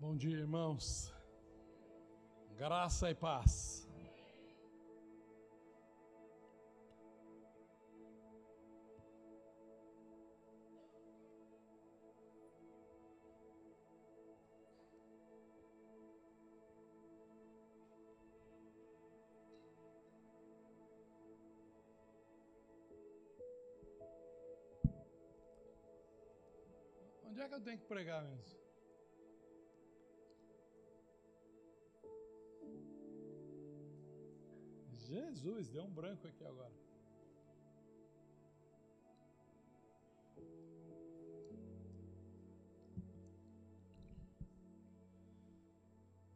Bom dia, irmãos. Graça e paz. Onde é que eu tenho que pregar mesmo? Jesus, deu um branco aqui agora.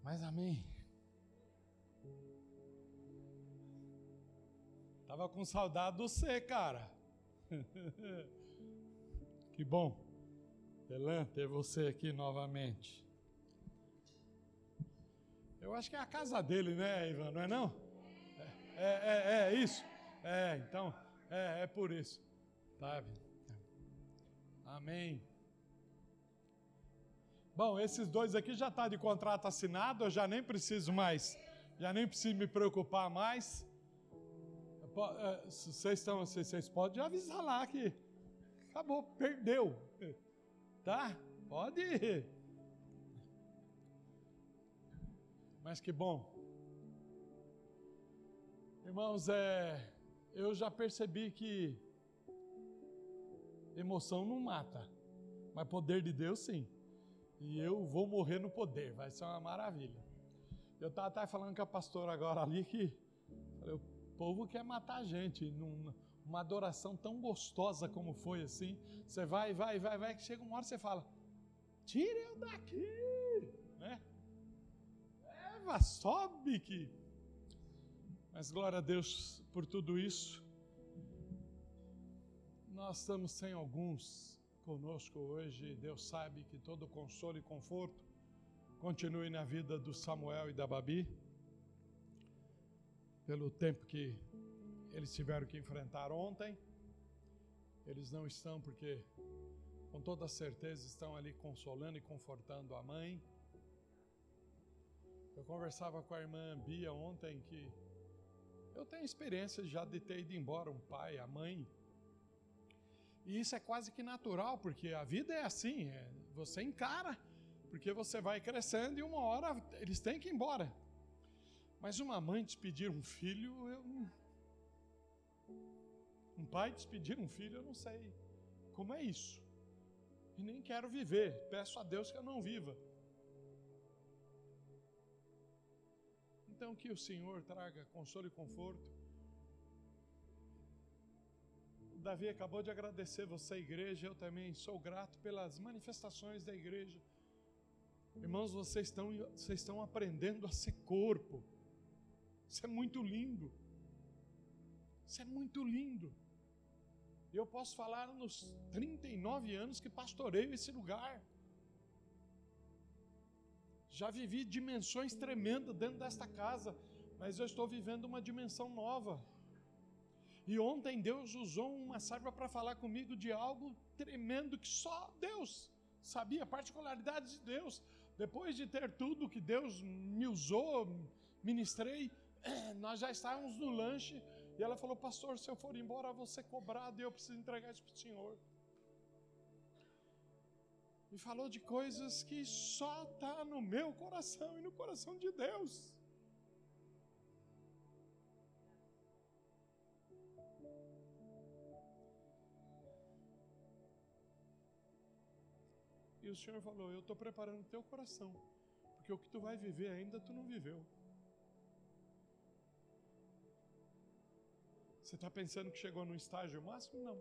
Mas amém. Tava com saudade do você, cara. que bom. Elan, ter você aqui novamente. Eu acho que é a casa dele, né, Ivan? Não é não? É, é, é isso. É, então, é, é por isso. Sabe? Amém. Bom, esses dois aqui já tá de contrato assinado, eu já nem preciso mais, já nem preciso me preocupar mais. É, vocês estão, vocês podem avisar lá que acabou, perdeu. Tá? Pode ir. Mas que bom. Irmãos, é, eu já percebi que emoção não mata, mas poder de Deus sim. E eu vou morrer no poder, vai ser uma maravilha. Eu estava até falando com a pastora agora ali que falei, o povo quer matar a gente. Num, uma adoração tão gostosa como foi assim. Você vai, vai, vai, vai, que chega uma hora você fala: tire eu daqui, né? Eva, sobe que. Mas glória a Deus por tudo isso. Nós estamos sem alguns conosco hoje. Deus sabe que todo consolo e conforto continue na vida do Samuel e da Babi. Pelo tempo que eles tiveram que enfrentar ontem. Eles não estão porque, com toda certeza, estão ali consolando e confortando a mãe. Eu conversava com a irmã Bia ontem que eu tenho experiência já de ter ido embora um pai, a mãe. E isso é quase que natural, porque a vida é assim, é, você encara, porque você vai crescendo e uma hora eles têm que ir embora. Mas uma mãe despedir um filho, eu um pai despedir um filho, eu não sei como é isso. E nem quero viver. Peço a Deus que eu não viva. Então que o Senhor traga consolo e conforto. O Davi acabou de agradecer você, igreja. Eu também sou grato pelas manifestações da igreja. Irmãos, vocês estão, vocês estão aprendendo a ser corpo. Isso é muito lindo. Isso é muito lindo. Eu posso falar nos 39 anos que pastoreio esse lugar. Já vivi dimensões tremendas dentro desta casa, mas eu estou vivendo uma dimensão nova. E ontem Deus usou uma serva para falar comigo de algo tremendo que só Deus sabia, particularidades de Deus. Depois de ter tudo que Deus me usou, ministrei, nós já estávamos no lanche e ela falou: Pastor, se eu for embora, eu vou ser cobrado e eu preciso entregar isso para o Senhor. Me falou de coisas que só está no meu coração e no coração de Deus. E o Senhor falou: Eu estou preparando o teu coração, porque o que tu vai viver ainda tu não viveu. Você está pensando que chegou no estágio máximo? Não.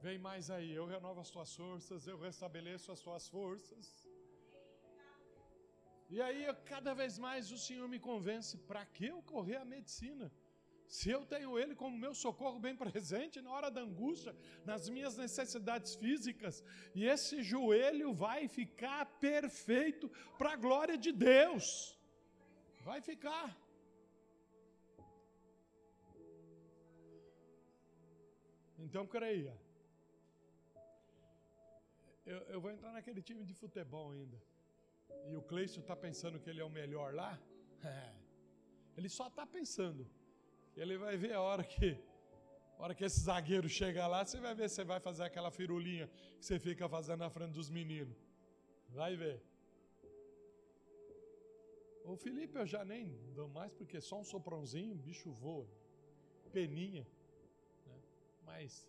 Vem mais aí, eu renovo as tuas forças, eu restabeleço as tuas forças. E aí, cada vez mais o Senhor me convence: para que eu correr a medicina? Se eu tenho Ele como meu socorro bem presente na hora da angústia, nas minhas necessidades físicas, e esse joelho vai ficar perfeito para a glória de Deus. Vai ficar. Então creia. Eu, eu vou entrar naquele time de futebol ainda. E o Cleison está pensando que ele é o melhor lá? É. Ele só está pensando. Ele vai ver a hora que a hora que esse zagueiro chega lá, você vai ver, você vai fazer aquela firulinha que você fica fazendo na frente dos meninos. Vai ver. O Felipe eu já nem dou mais, porque só um soprãozinho, bicho voa. Peninha. Né? Mas,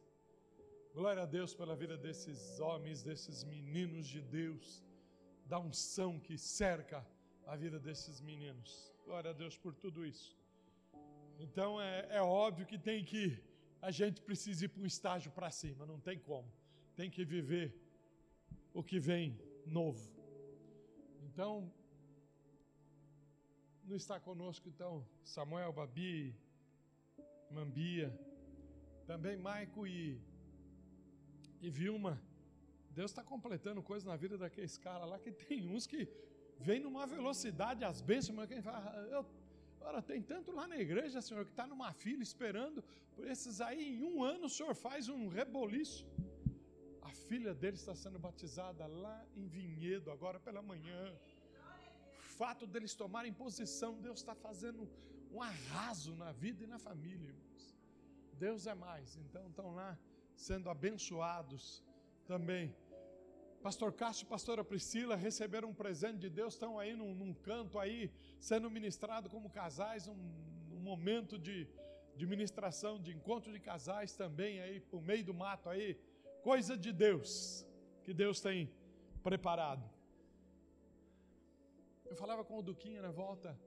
glória a Deus pela vida desses homens, desses meninos de Deus, da unção que cerca a vida desses meninos. Glória a Deus por tudo isso. Então é, é óbvio que tem que a gente precisa ir para um estágio para cima, não tem como. Tem que viver o que vem novo. Então, não está conosco então Samuel, Babi, Mambia, também Maico e, e Vilma. Deus está completando coisas na vida daqueles caras lá que tem uns que vem numa velocidade, as bênçãos, mas quem fala, eu Ora, tem tanto lá na igreja, Senhor, que está numa fila esperando por esses aí. Em um ano o Senhor faz um reboliço. A filha dele está sendo batizada lá em Vinhedo, agora pela manhã. O fato deles tomarem posição, Deus está fazendo um arraso na vida e na família, irmãos. Deus é mais. Então estão lá sendo abençoados também Pastor Cássio e pastora Priscila receberam um presente de Deus, estão aí num, num canto aí, sendo ministrado como casais, um, um momento de, de ministração, de encontro de casais também aí, por meio do mato aí, coisa de Deus, que Deus tem preparado. Eu falava com o Duquinha na volta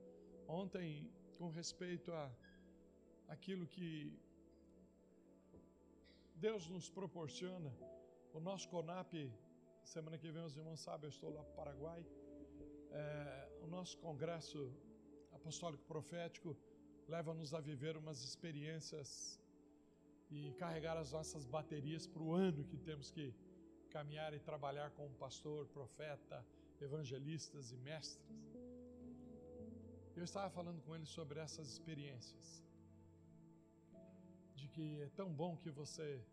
ontem com respeito a aquilo que Deus nos proporciona. O nosso CONAP Semana que vem os irmãos sabem, eu estou lá para o Paraguai. É, o nosso congresso apostólico profético leva-nos a viver umas experiências e carregar as nossas baterias para o ano que temos que caminhar e trabalhar como pastor, profeta, evangelistas e mestres. Eu estava falando com ele sobre essas experiências, de que é tão bom que você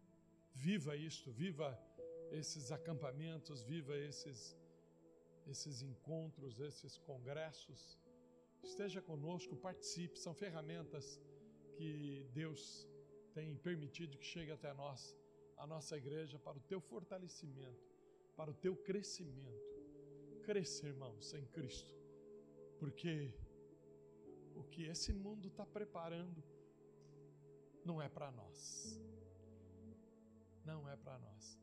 viva isto, viva esses acampamentos, viva esses, esses encontros, esses congressos. Esteja conosco, participe, são ferramentas que Deus tem permitido que chegue até nós, a nossa igreja, para o teu fortalecimento, para o teu crescimento. Crescer, irmãos, em Cristo, porque o que esse mundo está preparando não é para nós. Não é para nós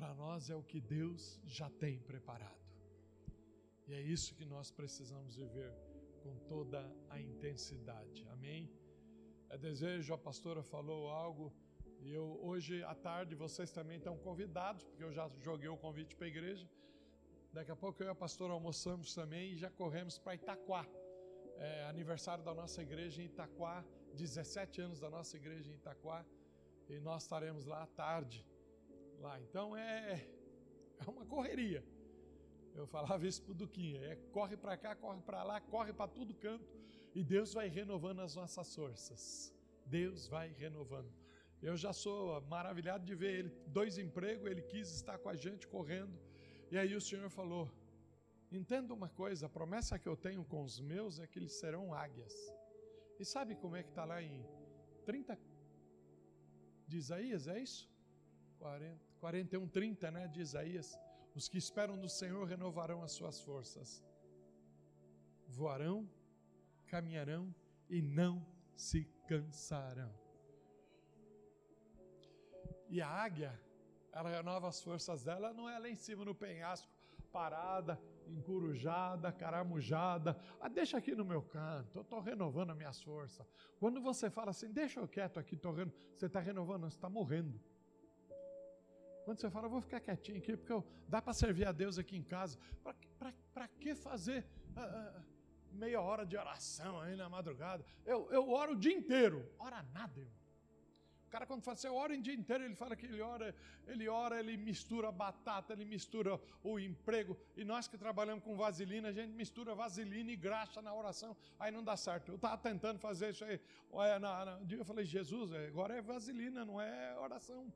para nós é o que Deus já tem preparado. E é isso que nós precisamos viver com toda a intensidade. Amém? É desejo, a pastora falou algo, e eu hoje à tarde vocês também estão convidados, porque eu já joguei o convite para a igreja. Daqui a pouco eu e a pastora almoçamos também e já corremos para Itaquá. É, aniversário da nossa igreja em Itaquá, 17 anos da nossa igreja em Itaquá, e nós estaremos lá à tarde lá. Então é, é uma correria. Eu falava isso para o Duquinha: é corre para cá, corre para lá, corre para todo canto, e Deus vai renovando as nossas forças. Deus vai renovando. Eu já sou maravilhado de ver ele, dois empregos, ele quis estar com a gente correndo, e aí o Senhor falou: Entenda uma coisa, a promessa que eu tenho com os meus é que eles serão águias. E sabe como é que está lá em 30 de Isaías? É isso? 40. 41, 30, né, de Isaías. Os que esperam no Senhor renovarão as suas forças. Voarão, caminharão e não se cansarão. E a águia, ela renova as forças dela, não é lá em cima no penhasco, parada, encurujada, caramujada. Ah, deixa aqui no meu canto, eu estou renovando as minhas forças. Quando você fala assim, deixa eu quieto aqui, tô reno... você está renovando, você está morrendo. Quando você fala, vou ficar quietinho aqui, porque eu, dá para servir a Deus aqui em casa. Para que fazer uh, meia hora de oração aí na madrugada? Eu, eu oro o dia inteiro. Ora nada, irmão. Cara, quando fala eu oro o dia inteiro, ele fala que ele ora, ele ora, ele mistura batata, ele mistura o emprego. E nós que trabalhamos com vaselina, a gente mistura vaselina e graxa na oração, aí não dá certo. Eu estava tentando fazer isso aí. Na, na, eu falei, Jesus, agora é vaselina, não é oração.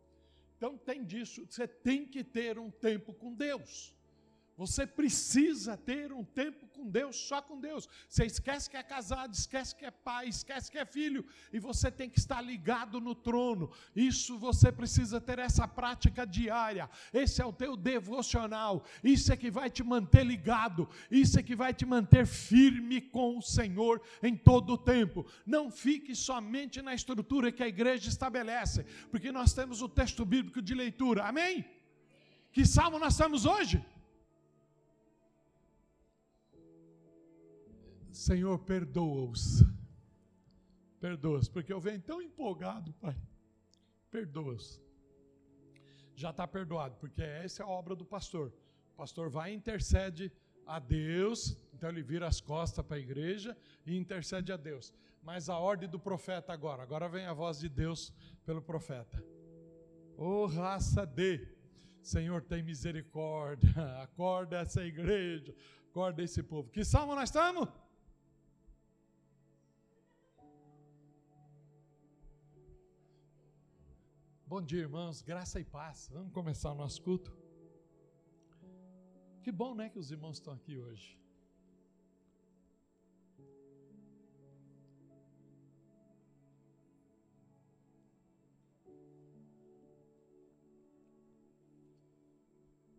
Então tem disso, você tem que ter um tempo com Deus. Você precisa ter um tempo com Deus, só com Deus. Você esquece que é casado, esquece que é pai, esquece que é filho, e você tem que estar ligado no trono. Isso você precisa ter essa prática diária. Esse é o teu devocional. Isso é que vai te manter ligado. Isso é que vai te manter firme com o Senhor em todo o tempo. Não fique somente na estrutura que a igreja estabelece, porque nós temos o texto bíblico de leitura. Amém? Que salmo nós estamos hoje? Senhor, perdoa-os. Perdoa-os, porque eu venho tão empolgado, Pai. Perdoa-os. Já está perdoado, porque essa é a obra do pastor. O pastor vai e intercede a Deus, então ele vira as costas para a igreja e intercede a Deus. Mas a ordem do profeta agora, agora vem a voz de Deus pelo profeta. Ô oh, raça de, Senhor, tem misericórdia, acorda essa igreja, acorda esse povo. Que salmo nós estamos? Bom dia, irmãos, graça e paz. Vamos começar o nosso culto. Que bom, né, que os irmãos estão aqui hoje.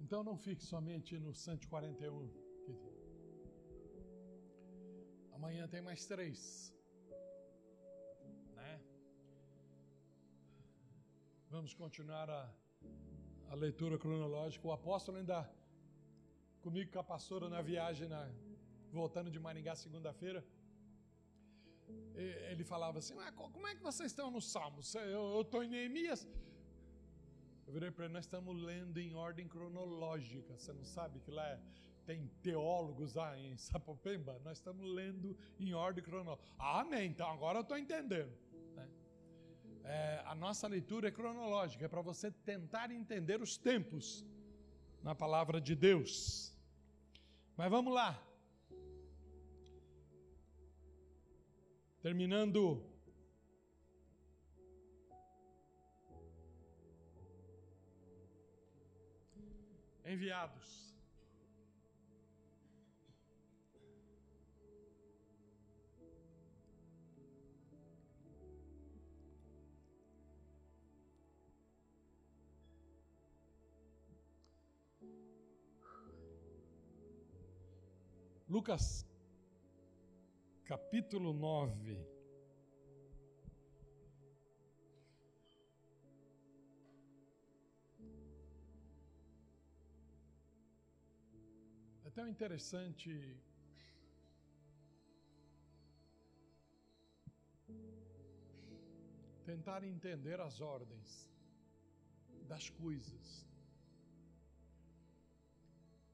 Então não fique somente no 141. Amanhã tem mais três. Vamos continuar a, a leitura cronológica. O apóstolo ainda comigo com a pastora na viagem, na, voltando de Maringá segunda-feira. Ele falava assim: como é que vocês estão no Salmos? Eu estou em Neemias. Eu virei para ele: Nós estamos lendo em ordem cronológica. Você não sabe que lá é, tem teólogos lá em Sapopemba? Nós estamos lendo em ordem cronológica. Amém. Então agora eu estou entendendo é, a nossa leitura é cronológica, é para você tentar entender os tempos na palavra de Deus. Mas vamos lá. Terminando. Enviados. Lucas, capítulo 9. É tão interessante tentar entender as ordens das coisas.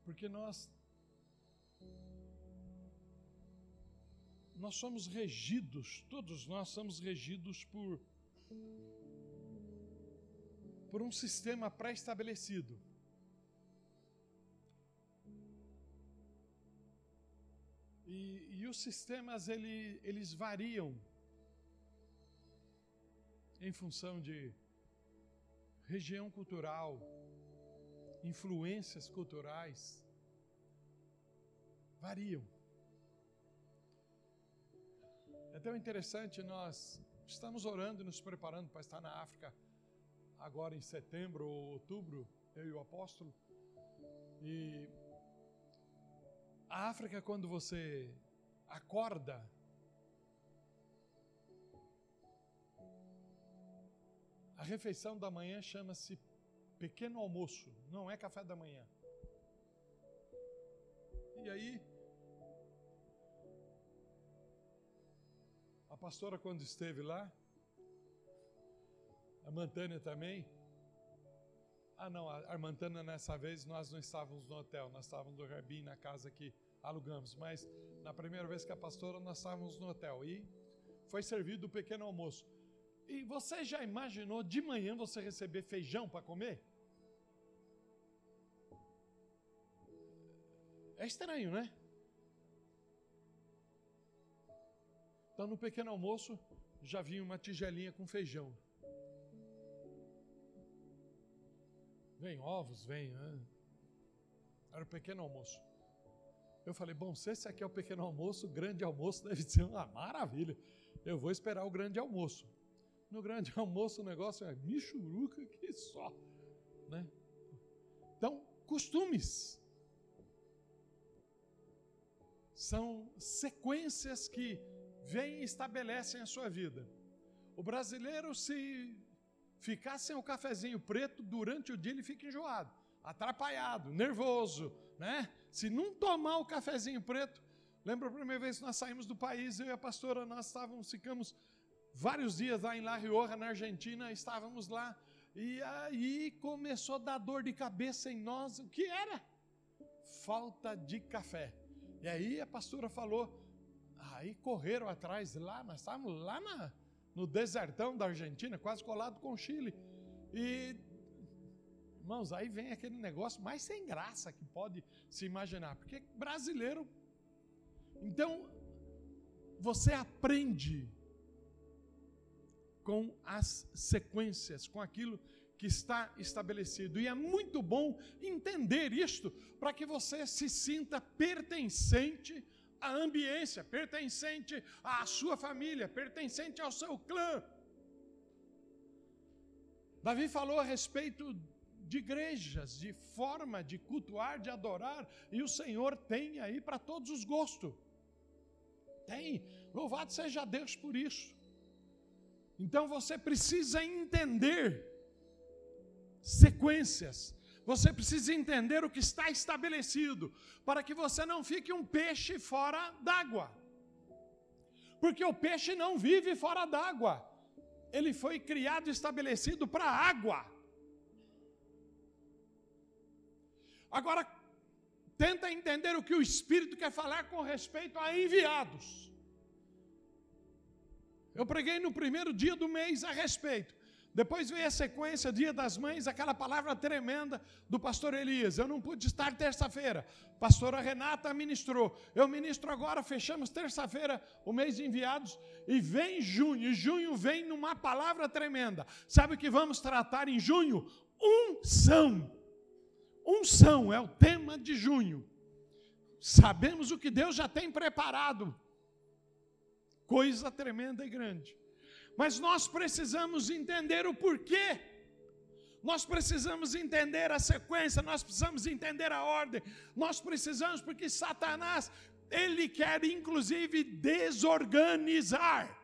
Porque nós nós somos regidos, todos nós somos regidos por por um sistema pré-estabelecido. E, e, os sistemas ele, eles variam em função de região cultural, influências culturais, variam. É tão interessante, nós estamos orando e nos preparando para estar na África agora em setembro ou outubro, eu e o apóstolo. E a África, quando você acorda, a refeição da manhã chama-se pequeno almoço, não é café da manhã. E aí, pastora, quando esteve lá, a Mantânia também. Ah, não, a Armantana nessa vez nós não estávamos no hotel, nós estávamos no Airbnb, na casa que alugamos, mas na primeira vez que a pastora nós estávamos no hotel e foi servido o pequeno almoço. E você já imaginou de manhã você receber feijão para comer? É estranho, né? Então, no pequeno almoço, já vinha uma tigelinha com feijão. Vem ovos, vem. Né? Era o pequeno almoço. Eu falei, bom, se esse aqui é o pequeno almoço, o grande almoço deve ser uma maravilha. Eu vou esperar o grande almoço. No grande almoço o negócio é michuruca que só. Né? Então, costumes. São sequências que vêm e estabelecem a sua vida. O brasileiro, se ficar sem o cafezinho preto durante o dia, ele fica enjoado, atrapalhado, nervoso, né? Se não tomar o cafezinho preto, lembra a primeira vez que nós saímos do país, eu e a pastora, nós estávamos, ficamos vários dias lá em La Rioja, na Argentina, estávamos lá, e aí começou a dar dor de cabeça em nós, o que era? Falta de café. E aí a pastora falou, aí correram atrás lá, nós estávamos lá na, no desertão da Argentina, quase colado com o Chile. E, irmãos, aí vem aquele negócio mais sem graça que pode se imaginar, porque brasileiro. Então, você aprende com as sequências, com aquilo que está estabelecido. E é muito bom entender isto para que você se sinta pertencente à ambiência, pertencente à sua família, pertencente ao seu clã. Davi falou a respeito de igrejas, de forma de cultuar, de adorar, e o Senhor tem aí para todos os gostos. Tem. Louvado seja Deus por isso. Então você precisa entender sequências, você precisa entender o que está estabelecido, para que você não fique um peixe fora d'água. Porque o peixe não vive fora d'água. Ele foi criado e estabelecido para a água. Agora, tenta entender o que o Espírito quer falar com respeito a enviados. Eu preguei no primeiro dia do mês a respeito. Depois veio a sequência, Dia das Mães, aquela palavra tremenda do pastor Elias. Eu não pude estar terça-feira. Pastora Renata ministrou. Eu ministro agora, fechamos terça-feira o mês de enviados e vem junho. E junho vem numa palavra tremenda. Sabe o que vamos tratar em junho? Unção. Unção é o tema de junho. Sabemos o que Deus já tem preparado. Coisa tremenda e grande. Mas nós precisamos entender o porquê. Nós precisamos entender a sequência, nós precisamos entender a ordem. Nós precisamos porque Satanás, ele quer inclusive desorganizar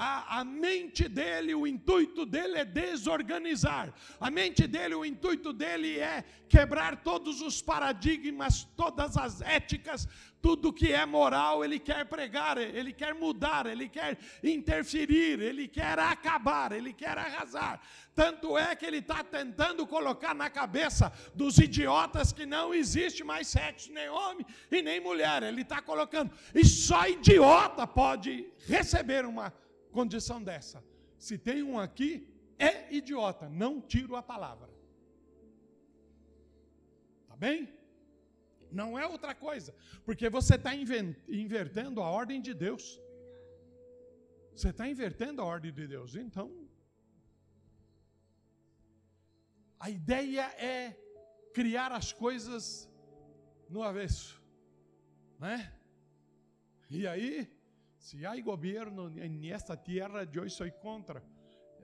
a, a, mente dele, o intuito dele é desorganizar. A mente dele, o intuito dele é quebrar todos os paradigmas, todas as éticas, tudo que é moral, ele quer pregar, ele quer mudar, ele quer interferir, ele quer acabar, ele quer arrasar. Tanto é que ele está tentando colocar na cabeça dos idiotas que não existe mais sexo, nem homem e nem mulher. Ele está colocando, e só idiota pode receber uma condição dessa. Se tem um aqui, é idiota, não tiro a palavra. Tá bem? Não é outra coisa, porque você está invertendo a ordem de Deus. Você está invertendo a ordem de Deus. Então, a ideia é criar as coisas no avesso, né? E aí, se há governo nesta terra, eu sou contra.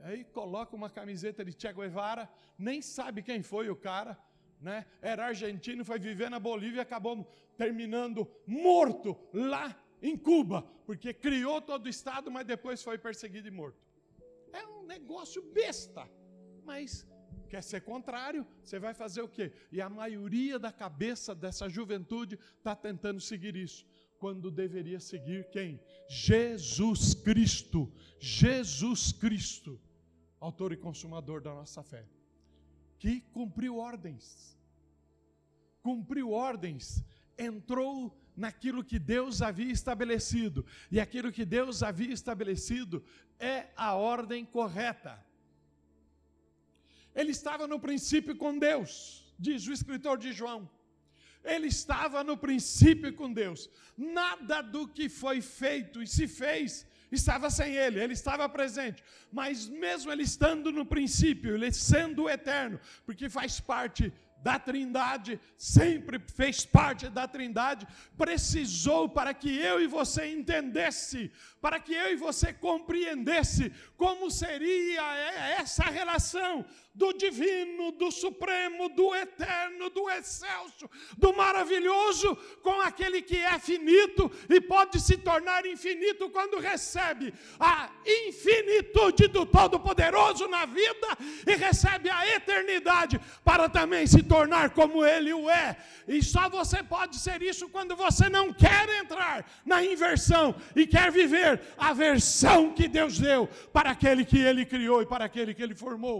Aí coloca uma camiseta de Che Guevara, nem sabe quem foi o cara, né? Era argentino, foi viver na Bolívia e acabou terminando morto lá em Cuba, porque criou todo o estado, mas depois foi perseguido e morto. É um negócio besta, mas quer ser contrário, você vai fazer o quê? E a maioria da cabeça dessa juventude está tentando seguir isso quando deveria seguir quem? Jesus Cristo. Jesus Cristo, autor e consumador da nossa fé, que cumpriu ordens. Cumpriu ordens, entrou naquilo que Deus havia estabelecido, e aquilo que Deus havia estabelecido é a ordem correta. Ele estava no princípio com Deus, diz o escritor de João. Ele estava no princípio com Deus. Nada do que foi feito e se fez estava sem ele, ele estava presente, mas mesmo ele estando no princípio, ele sendo eterno, porque faz parte da Trindade, sempre fez parte da Trindade, precisou para que eu e você entendesse, para que eu e você compreendesse como seria essa relação do divino, do supremo, do eterno, do excelso, do maravilhoso com aquele que é finito e pode se tornar infinito quando recebe a infinitude do Todo-Poderoso na vida e recebe a eternidade para também se tornar como ele o é. E só você pode ser isso quando você não quer entrar na inversão e quer viver a versão que Deus deu para aquele que ele criou e para aquele que ele formou.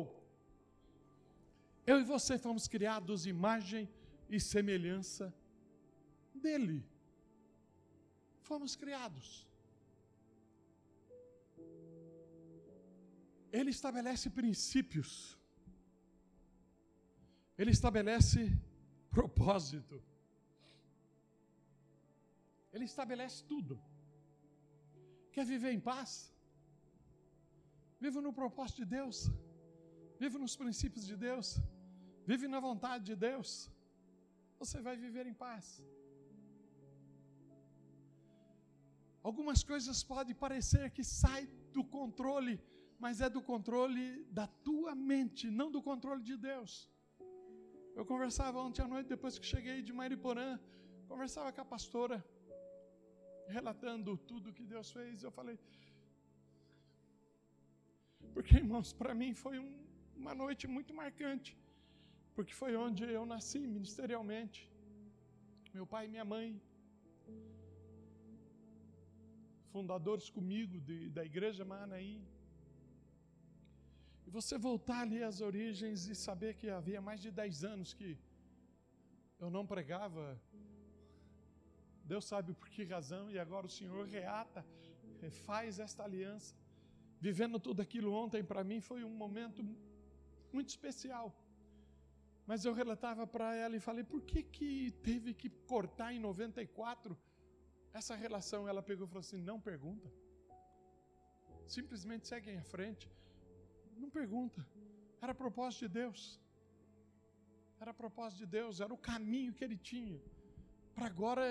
Eu e você fomos criados imagem e semelhança dele. Fomos criados. Ele estabelece princípios. Ele estabelece propósito. Ele estabelece tudo. Quer viver em paz? Viva no propósito de Deus. Viva nos princípios de Deus vive na vontade de Deus, você vai viver em paz. Algumas coisas podem parecer que saem do controle, mas é do controle da tua mente, não do controle de Deus. Eu conversava ontem à noite, depois que cheguei de Mariporã, conversava com a pastora, relatando tudo que Deus fez. Eu falei, porque irmãos, para mim foi um, uma noite muito marcante porque foi onde eu nasci ministerialmente. Meu pai e minha mãe, fundadores comigo de, da igreja Manaí. E você voltar ali às origens e saber que havia mais de 10 anos que eu não pregava, Deus sabe por que razão, e agora o Senhor reata, faz esta aliança. Vivendo tudo aquilo ontem, para mim foi um momento muito especial. Mas eu relatava para ela e falei: por que, que teve que cortar em 94 essa relação? Ela pegou e falou assim: não pergunta. Simplesmente seguem à frente. Não pergunta. Era propósito de Deus. Era propósito de Deus, era o caminho que ele tinha. Para agora,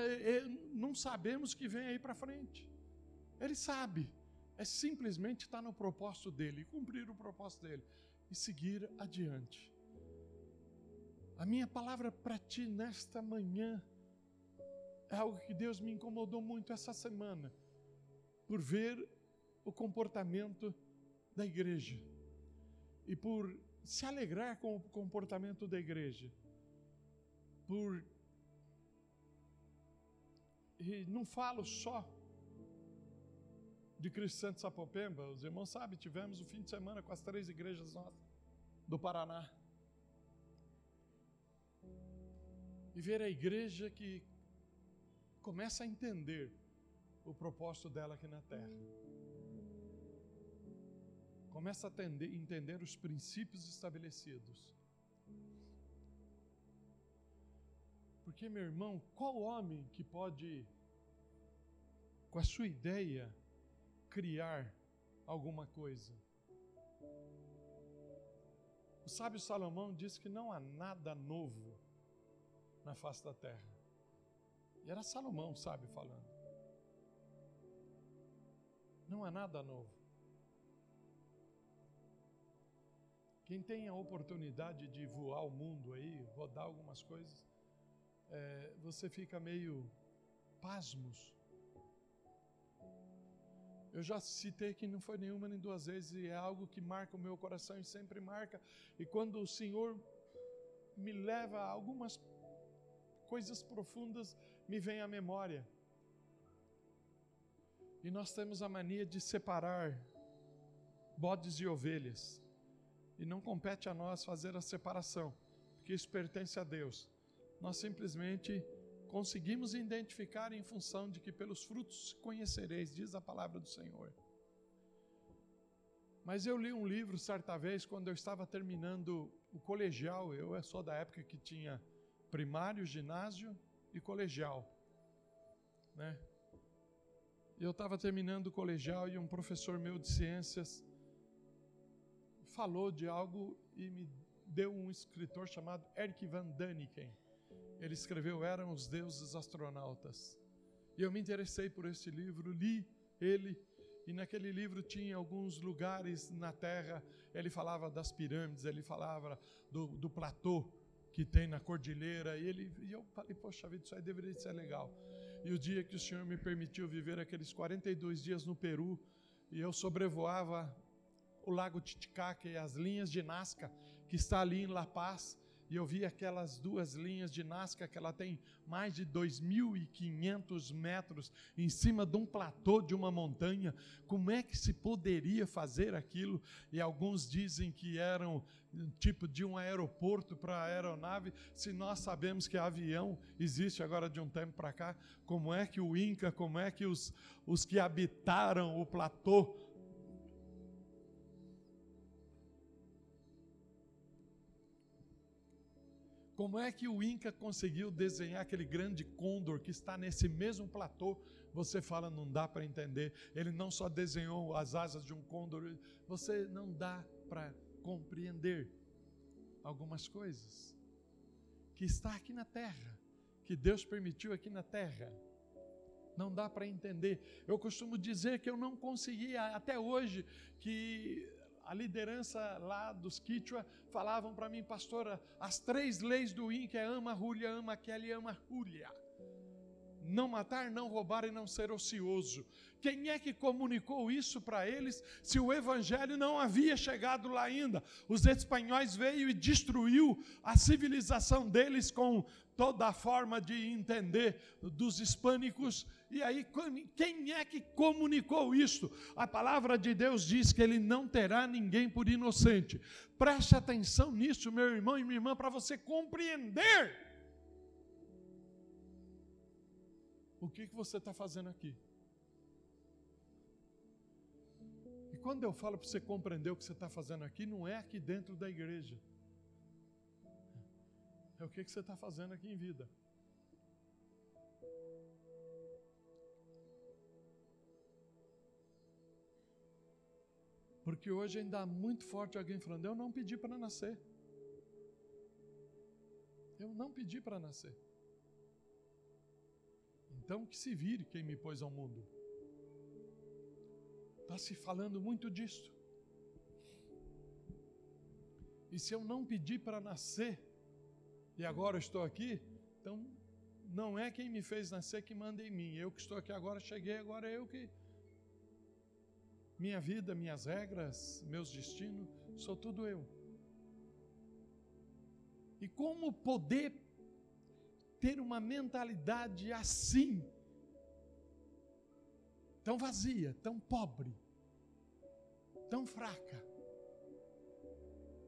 não sabemos que vem aí para frente. Ele sabe. É simplesmente estar no propósito dele, cumprir o propósito dele e seguir adiante. A minha palavra para ti nesta manhã é algo que Deus me incomodou muito essa semana, por ver o comportamento da igreja e por se alegrar com o comportamento da igreja, por. E não falo só de Cristo Santo Sapopemba, os irmãos sabem, tivemos o fim de semana com as três igrejas nossas do Paraná. e ver a igreja que começa a entender o propósito dela aqui na terra. Começa a entender os princípios estabelecidos. Porque, meu irmão, qual homem que pode, com a sua ideia, criar alguma coisa? O sábio Salomão diz que não há nada novo na face da terra. E era Salomão, sabe, falando. Não há nada novo. Quem tem a oportunidade de voar o mundo aí, rodar algumas coisas, é, você fica meio pasmos. Eu já citei que não foi nenhuma nem duas vezes, e é algo que marca o meu coração e sempre marca. E quando o Senhor me leva a algumas coisas profundas me vêm à memória. E nós temos a mania de separar bodes e ovelhas. E não compete a nós fazer a separação, porque isso pertence a Deus. Nós simplesmente conseguimos identificar em função de que pelos frutos conhecereis, diz a palavra do Senhor. Mas eu li um livro certa vez, quando eu estava terminando o colegial, eu sou da época que tinha primário, ginásio e colegial. Né? Eu estava terminando o colegial e um professor meu de ciências falou de algo e me deu um escritor chamado Eric Van Daniken. Ele escreveu Eram os Deuses Astronautas. E eu me interessei por esse livro, li ele, e naquele livro tinha alguns lugares na Terra. Ele falava das pirâmides, ele falava do, do platô que tem na cordilheira. E, ele, e eu falei, poxa vida, isso aí deveria ser legal. E o dia que o Senhor me permitiu viver aqueles 42 dias no Peru, e eu sobrevoava o Lago Titicaca e as linhas de Nazca, que está ali em La Paz, e eu vi aquelas duas linhas de Nazca que ela tem mais de 2.500 metros em cima de um platô de uma montanha. Como é que se poderia fazer aquilo? E alguns dizem que eram tipo de um aeroporto para aeronave, se nós sabemos que avião existe agora de um tempo para cá, como é que o Inca, como é que os, os que habitaram o platô Como é que o Inca conseguiu desenhar aquele grande côndor que está nesse mesmo platô? Você fala, não dá para entender. Ele não só desenhou as asas de um côndor, você não dá para compreender algumas coisas que está aqui na terra, que Deus permitiu aqui na terra. Não dá para entender. Eu costumo dizer que eu não conseguia até hoje que a liderança lá dos Quichua falavam para mim, pastora, as três leis do INCA é ama, rúlia, ama, aquele, ama, rúlia. Não matar, não roubar e não ser ocioso. Quem é que comunicou isso para eles se o evangelho não havia chegado lá ainda? Os espanhóis veio e destruiu a civilização deles com toda a forma de entender dos hispânicos. E aí, quem é que comunicou isso? A palavra de Deus diz que ele não terá ninguém por inocente. Preste atenção nisso, meu irmão e minha irmã, para você compreender o que, que você está fazendo aqui. E quando eu falo para você compreender o que você está fazendo aqui, não é aqui dentro da igreja. É o que, que você está fazendo aqui em vida. Porque hoje ainda há muito forte alguém falando: Eu não pedi para nascer. Eu não pedi para nascer. Então que se vire quem me pôs ao mundo. Está se falando muito disto. E se eu não pedir para nascer, e agora estou aqui, então não é quem me fez nascer que manda em mim. Eu que estou aqui agora, cheguei, agora é eu que. Minha vida, minhas regras, meus destinos, sou tudo eu. E como poder ter uma mentalidade assim, tão vazia, tão pobre, tão fraca,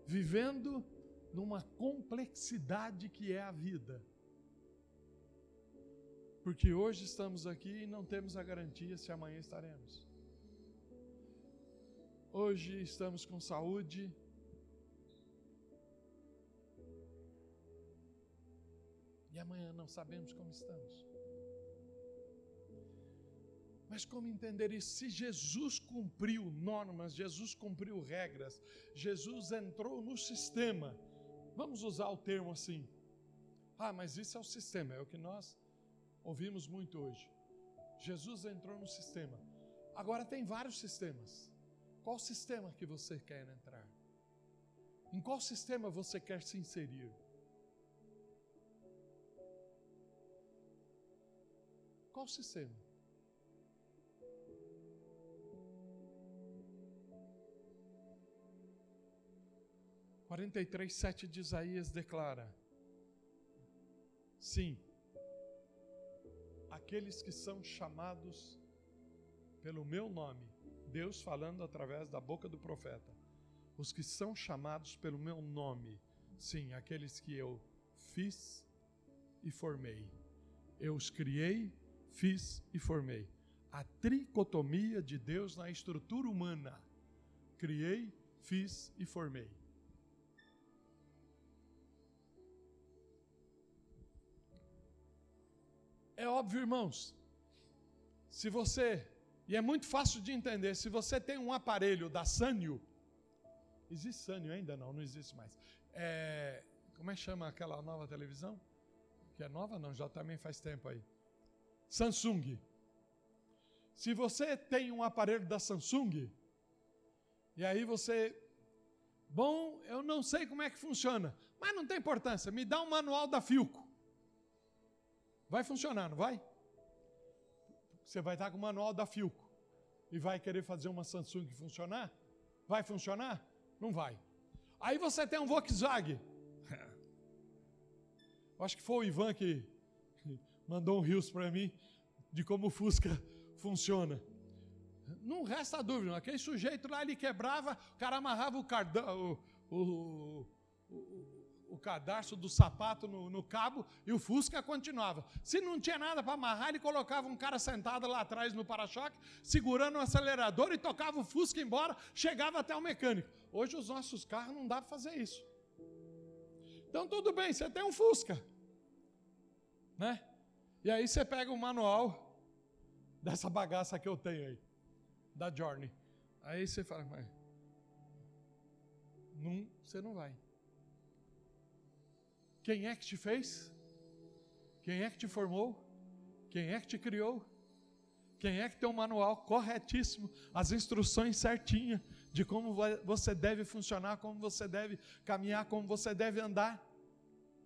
vivendo numa complexidade que é a vida. Porque hoje estamos aqui e não temos a garantia se amanhã estaremos. Hoje estamos com saúde. E amanhã não sabemos como estamos. Mas como entender isso? Se Jesus cumpriu normas, Jesus cumpriu regras, Jesus entrou no sistema, Vamos usar o termo assim. Ah, mas isso é o sistema, é o que nós ouvimos muito hoje. Jesus entrou no sistema. Agora tem vários sistemas. Qual sistema que você quer entrar? Em qual sistema você quer se inserir? Qual sistema? 43, 7 de Isaías declara: Sim, aqueles que são chamados pelo meu nome, Deus falando através da boca do profeta, os que são chamados pelo meu nome, sim, aqueles que eu fiz e formei. Eu os criei, fiz e formei. A tricotomia de Deus na estrutura humana. Criei, fiz e formei. É óbvio, irmãos, se você E é muito fácil de entender. Se você tem um aparelho da Sanyo, existe Sanyo ainda? Não, não existe mais. É, como é que chama aquela nova televisão? Que é nova? Não, já também faz tempo aí. Samsung. Se você tem um aparelho da Samsung, e aí você. Bom, eu não sei como é que funciona, mas não tem importância, me dá um manual da Filco. Vai funcionar, não vai? Você vai estar com o manual da Filco e vai querer fazer uma Samsung funcionar? Vai funcionar? Não vai. Aí você tem um Volkswagen. Acho que foi o Ivan que mandou um rios para mim de como o Fusca funciona. Não resta dúvida, aquele sujeito lá ele quebrava, o cara amarrava o, cardão, o, o, o, o cadarço do sapato no, no, cabo e o Fusca continuava. Se não tinha nada para amarrar, ele colocava um cara sentado lá atrás no para-choque, segurando o acelerador e tocava o Fusca embora, chegava até o mecânico. Hoje os nossos carros não dá para fazer isso. Então tudo bem, você tem um Fusca, né? E aí você pega o manual dessa bagaça que eu tenho aí, da Journey. Aí você fala, mas não, você não vai. Quem é que te fez? Quem é que te formou? Quem é que te criou? Quem é que tem um manual corretíssimo, as instruções certinhas de como você deve funcionar, como você deve caminhar, como você deve andar?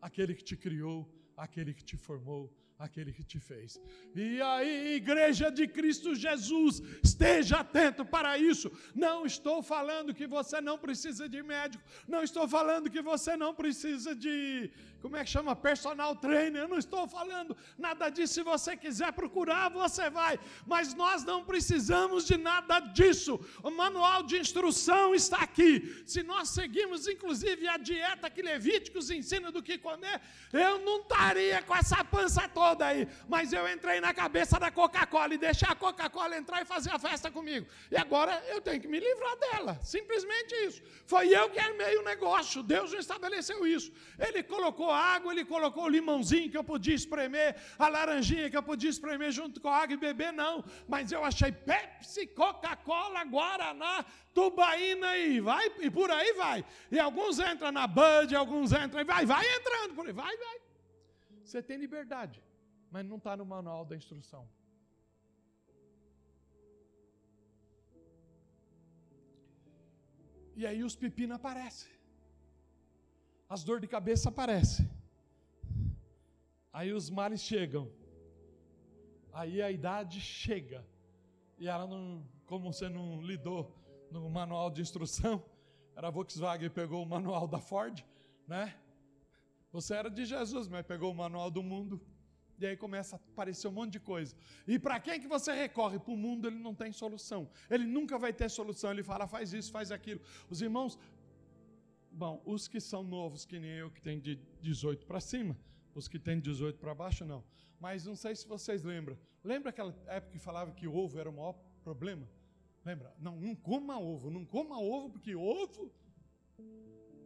Aquele que te criou, aquele que te formou, aquele que te fez. E aí, igreja de Cristo Jesus, esteja atento para isso. Não estou falando que você não precisa de médico, não estou falando que você não precisa de como é que chama? Personal trainer. Não estou falando nada disso. Se você quiser procurar, você vai. Mas nós não precisamos de nada disso. O manual de instrução está aqui. Se nós seguimos, inclusive, a dieta que Levíticos ensina do que comer, eu não estaria com essa pança toda aí. Mas eu entrei na cabeça da Coca-Cola e deixei a Coca-Cola entrar e fazer a festa comigo. E agora eu tenho que me livrar dela. Simplesmente isso. Foi eu que armei o negócio. Deus não estabeleceu isso. Ele colocou água, ele colocou o limãozinho que eu podia espremer, a laranjinha que eu podia espremer junto com a água e beber, não. Mas eu achei Pepsi, Coca-Cola, Guaraná, Tubaína e vai, e por aí vai. E alguns entram na Bud, alguns entram e vai, vai entrando por aí, vai, vai. Você tem liberdade, mas não está no manual da instrução. E aí os pepinos aparecem as dores de cabeça aparecem. Aí os males chegam. Aí a idade chega. E ela não, como você não lidou no manual de instrução, era a Volkswagen pegou o manual da Ford, né? Você era de Jesus, mas pegou o manual do mundo. E aí começa a aparecer um monte de coisa. E para quem que você recorre? Para o mundo ele não tem solução. Ele nunca vai ter solução. Ele fala, faz isso, faz aquilo. Os irmãos, Bom, os que são novos, que nem eu, que tem de 18 para cima, os que têm de 18 para baixo, não. Mas não sei se vocês lembram. Lembra aquela época que falava que ovo era o maior problema? Lembra? Não, não coma ovo, não coma ovo, porque ovo.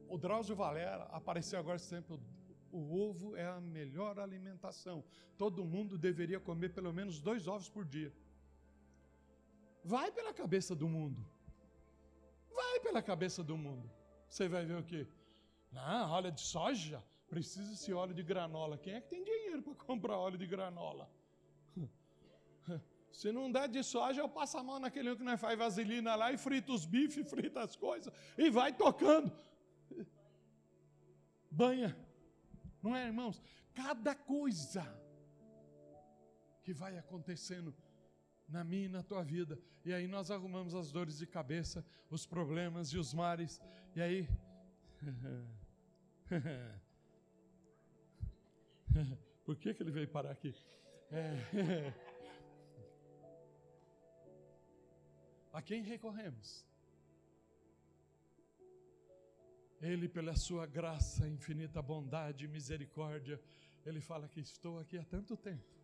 O Drauzio Valera apareceu agora sempre. O ovo é a melhor alimentação. Todo mundo deveria comer pelo menos dois ovos por dia. Vai pela cabeça do mundo. Vai pela cabeça do mundo você vai ver o quê? Não, óleo de soja, precisa-se óleo de granola. Quem é que tem dinheiro para comprar óleo de granola? Se não der de soja, eu passo a mão naquele que nós faz vaselina lá e frita os bifes, frita as coisas e vai tocando. Banha. Não é, irmãos? Cada coisa que vai acontecendo na minha e na tua vida. E aí nós arrumamos as dores de cabeça, os problemas e os mares. E aí. Por que, que ele veio parar aqui? É. A quem recorremos? Ele, pela sua graça, infinita bondade e misericórdia, ele fala que estou aqui há tanto tempo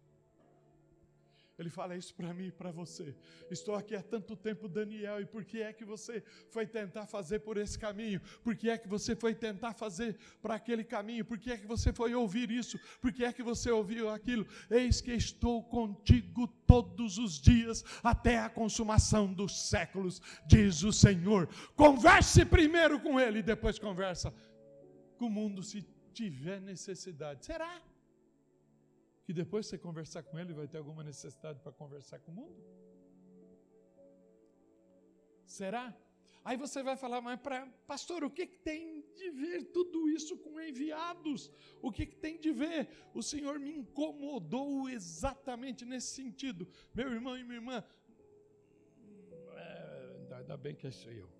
Ele fala isso para mim e para você. Estou aqui há tanto tempo, Daniel, e por que é que você foi tentar fazer por esse caminho? Por que é que você foi tentar fazer para aquele caminho? Por que é que você foi ouvir isso? Por que é que você ouviu aquilo? Eis que estou contigo todos os dias até a consumação dos séculos, diz o Senhor. Converse primeiro com ele e depois conversa com o mundo se tiver necessidade. Será? Que depois você conversar com ele vai ter alguma necessidade para conversar com o mundo? Será? Aí você vai falar, mas pra, pastor, o que, que tem de ver tudo isso com enviados? O que, que tem de ver? O Senhor me incomodou exatamente nesse sentido. Meu irmão e minha irmã, é, ainda bem que é eu.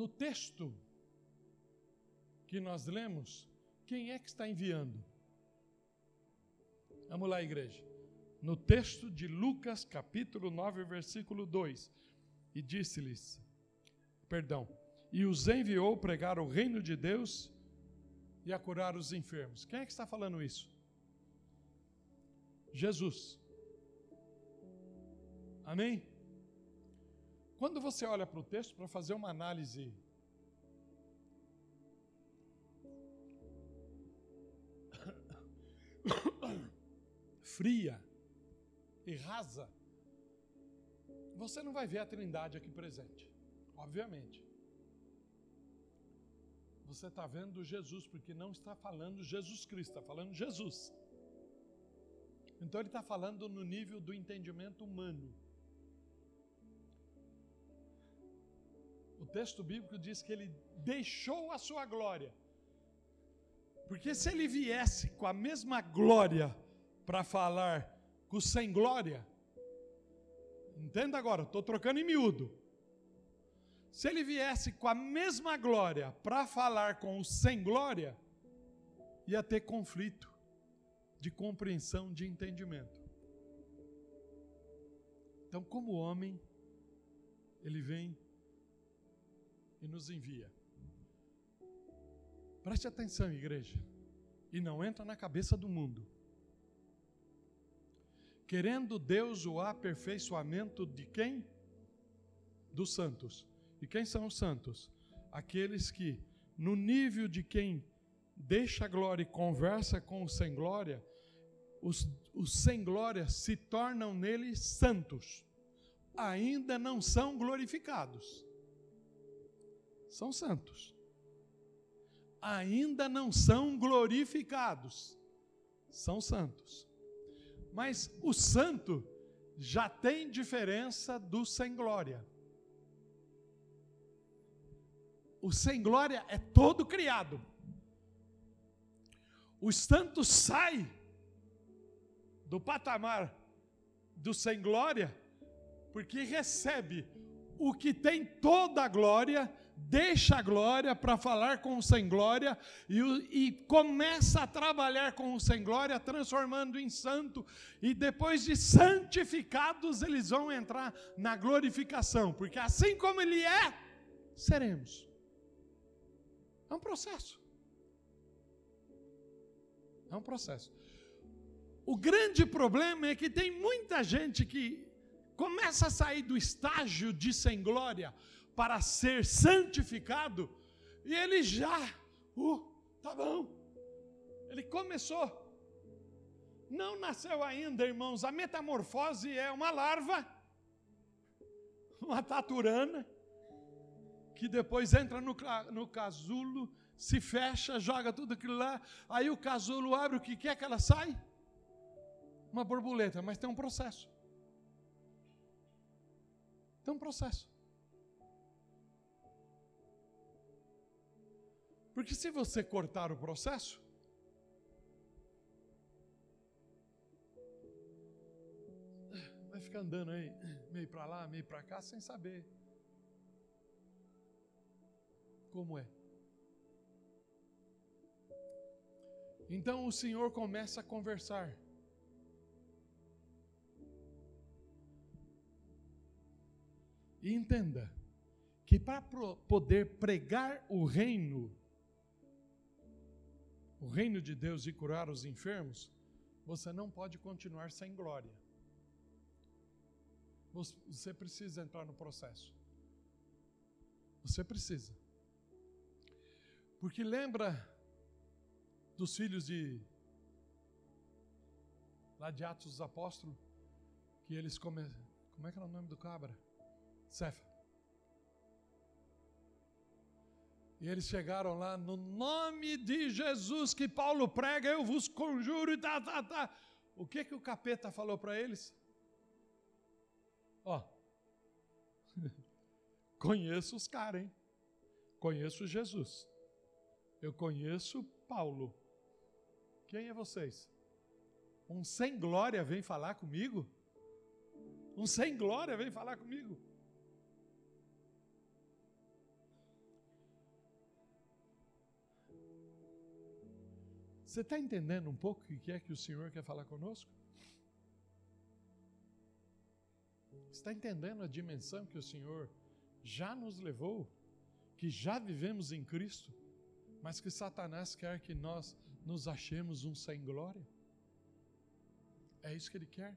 No texto que nós lemos, quem é que está enviando? Vamos lá, igreja. No texto de Lucas, capítulo 9, versículo 2: E disse-lhes, perdão, e os enviou pregar o reino de Deus e a curar os enfermos. Quem é que está falando isso? Jesus. Amém? Quando você olha para o texto para fazer uma análise fria e rasa, você não vai ver a Trindade aqui presente, obviamente. Você está vendo Jesus, porque não está falando Jesus Cristo, está falando Jesus. Então ele está falando no nível do entendimento humano. Texto bíblico diz que ele deixou a sua glória. Porque se ele viesse com a mesma glória para falar com o sem glória, entenda agora, estou trocando em miúdo. Se ele viesse com a mesma glória para falar com o sem glória, ia ter conflito de compreensão, de entendimento. Então, como homem, ele vem e nos envia. Preste atenção, igreja, e não entra na cabeça do mundo. Querendo Deus o aperfeiçoamento de quem? Dos santos. E quem são os santos? Aqueles que, no nível de quem deixa a glória e conversa com os sem glória, os, os sem glória se tornam nele santos. Ainda não são glorificados são santos. Ainda não são glorificados, são santos. Mas o santo já tem diferença do sem glória. O sem glória é todo criado. O santo sai do patamar do sem glória, porque recebe o que tem toda a glória deixa a glória para falar com o sem glória e, e, começa a trabalhar com o sem glória, transformando em santo, e depois de santificados, eles vão entrar na glorificação, porque assim como ele é, seremos. É um processo. É um processo. O grande problema é que tem muita gente que começa a sair do estágio de sem glória para ser santificado, e ele já, uh, tá bom. Ele começou. Não nasceu ainda, irmãos. A metamorfose é uma larva, uma taturana, que depois entra no, no casulo, se fecha, joga tudo aquilo lá. Aí o casulo abre, o que quer que ela sai? Uma borboleta, mas tem um processo. Tem um processo. Porque se você cortar o processo, vai ficar andando aí, meio para lá, meio para cá, sem saber como é. Então o Senhor começa a conversar. E entenda que para poder pregar o reino, o reino de Deus e curar os enfermos, você não pode continuar sem glória. Você precisa entrar no processo. Você precisa. Porque lembra dos filhos de lá de Atos dos Apóstolos, que eles come, como é que era o nome do cabra? Cefa. E eles chegaram lá, no nome de Jesus que Paulo prega, eu vos conjuro e tá, tá, tá. O que que o capeta falou para eles? Ó, conheço os caras, hein? Conheço Jesus. Eu conheço Paulo. Quem é vocês? Um sem glória vem falar comigo? Um sem glória vem falar comigo? Você está entendendo um pouco o que é que o Senhor quer falar conosco? Está entendendo a dimensão que o Senhor já nos levou? Que já vivemos em Cristo, mas que Satanás quer que nós nos achemos um sem glória? É isso que ele quer.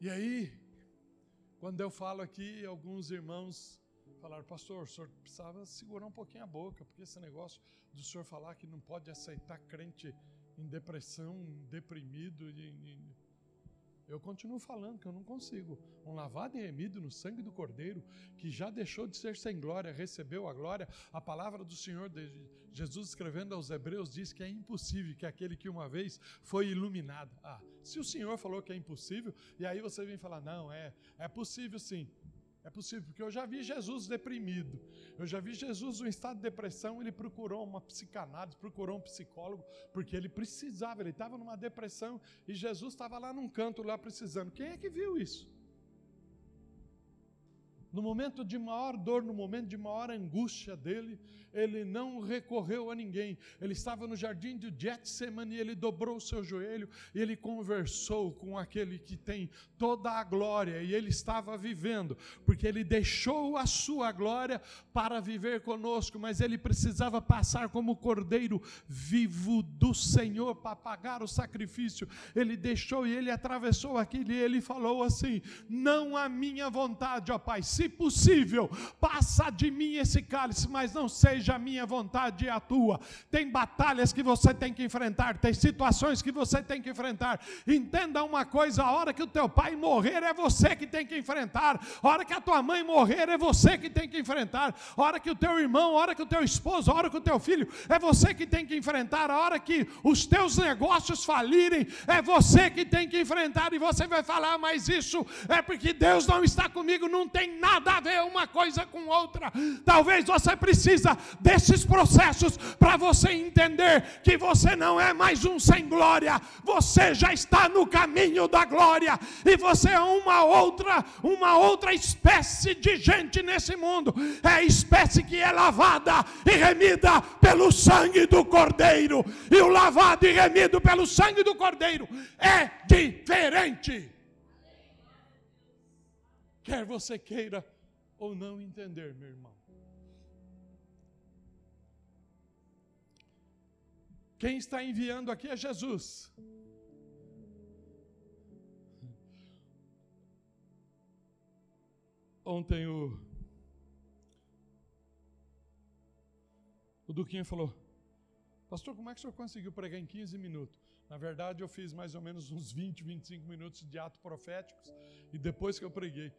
E aí, quando eu falo aqui, alguns irmãos falaram, pastor, o senhor precisava segurar um pouquinho a boca, porque esse negócio do senhor falar que não pode aceitar crente em depressão, deprimido, eu continuo falando que eu não consigo. Um lavado e remido no sangue do Cordeiro, que já deixou de ser sem glória, recebeu a glória. A palavra do Senhor, Jesus escrevendo aos Hebreus, diz que é impossível que aquele que uma vez foi iluminado. Ah, se o Senhor falou que é impossível, e aí você vem falar, não, é, é possível sim. É possível, porque eu já vi Jesus deprimido, eu já vi Jesus em estado de depressão, ele procurou uma psicanálise, procurou um psicólogo, porque ele precisava, ele estava numa depressão e Jesus estava lá num canto, lá precisando. Quem é que viu isso? No momento de maior dor, no momento de maior angústia dele, ele não recorreu a ninguém. Ele estava no jardim de Getsemane ele dobrou o seu joelho e ele conversou com aquele que tem toda a glória e ele estava vivendo, porque ele deixou a sua glória para viver conosco, mas ele precisava passar como cordeiro vivo do Senhor para pagar o sacrifício. Ele deixou e ele atravessou aquilo e ele falou assim: Não a minha vontade, ó Pai se possível, passa de mim esse cálice, mas não seja a minha vontade e a tua. Tem batalhas que você tem que enfrentar, tem situações que você tem que enfrentar. Entenda uma coisa: a hora que o teu pai morrer é você que tem que enfrentar, a hora que a tua mãe morrer é você que tem que enfrentar, a hora que o teu irmão, a hora que o teu esposo, a hora que o teu filho, é você que tem que enfrentar, a hora que os teus negócios falirem, é você que tem que enfrentar, e você vai falar, mas isso é porque Deus não está comigo, não tem nada nada a ver uma coisa com outra. Talvez você precisa desses processos para você entender que você não é mais um sem glória, você já está no caminho da glória e você é uma outra, uma outra espécie de gente nesse mundo. É a espécie que é lavada e remida pelo sangue do Cordeiro. E o lavado e remido pelo sangue do Cordeiro é diferente quer você queira ou não entender, meu irmão. Quem está enviando aqui é Jesus. Ontem o, o falou: Pastor, como é que o senhor conseguiu pregar em 15 minutos? Na verdade, eu fiz mais ou menos uns 20, 25 minutos de atos proféticos e depois que eu preguei.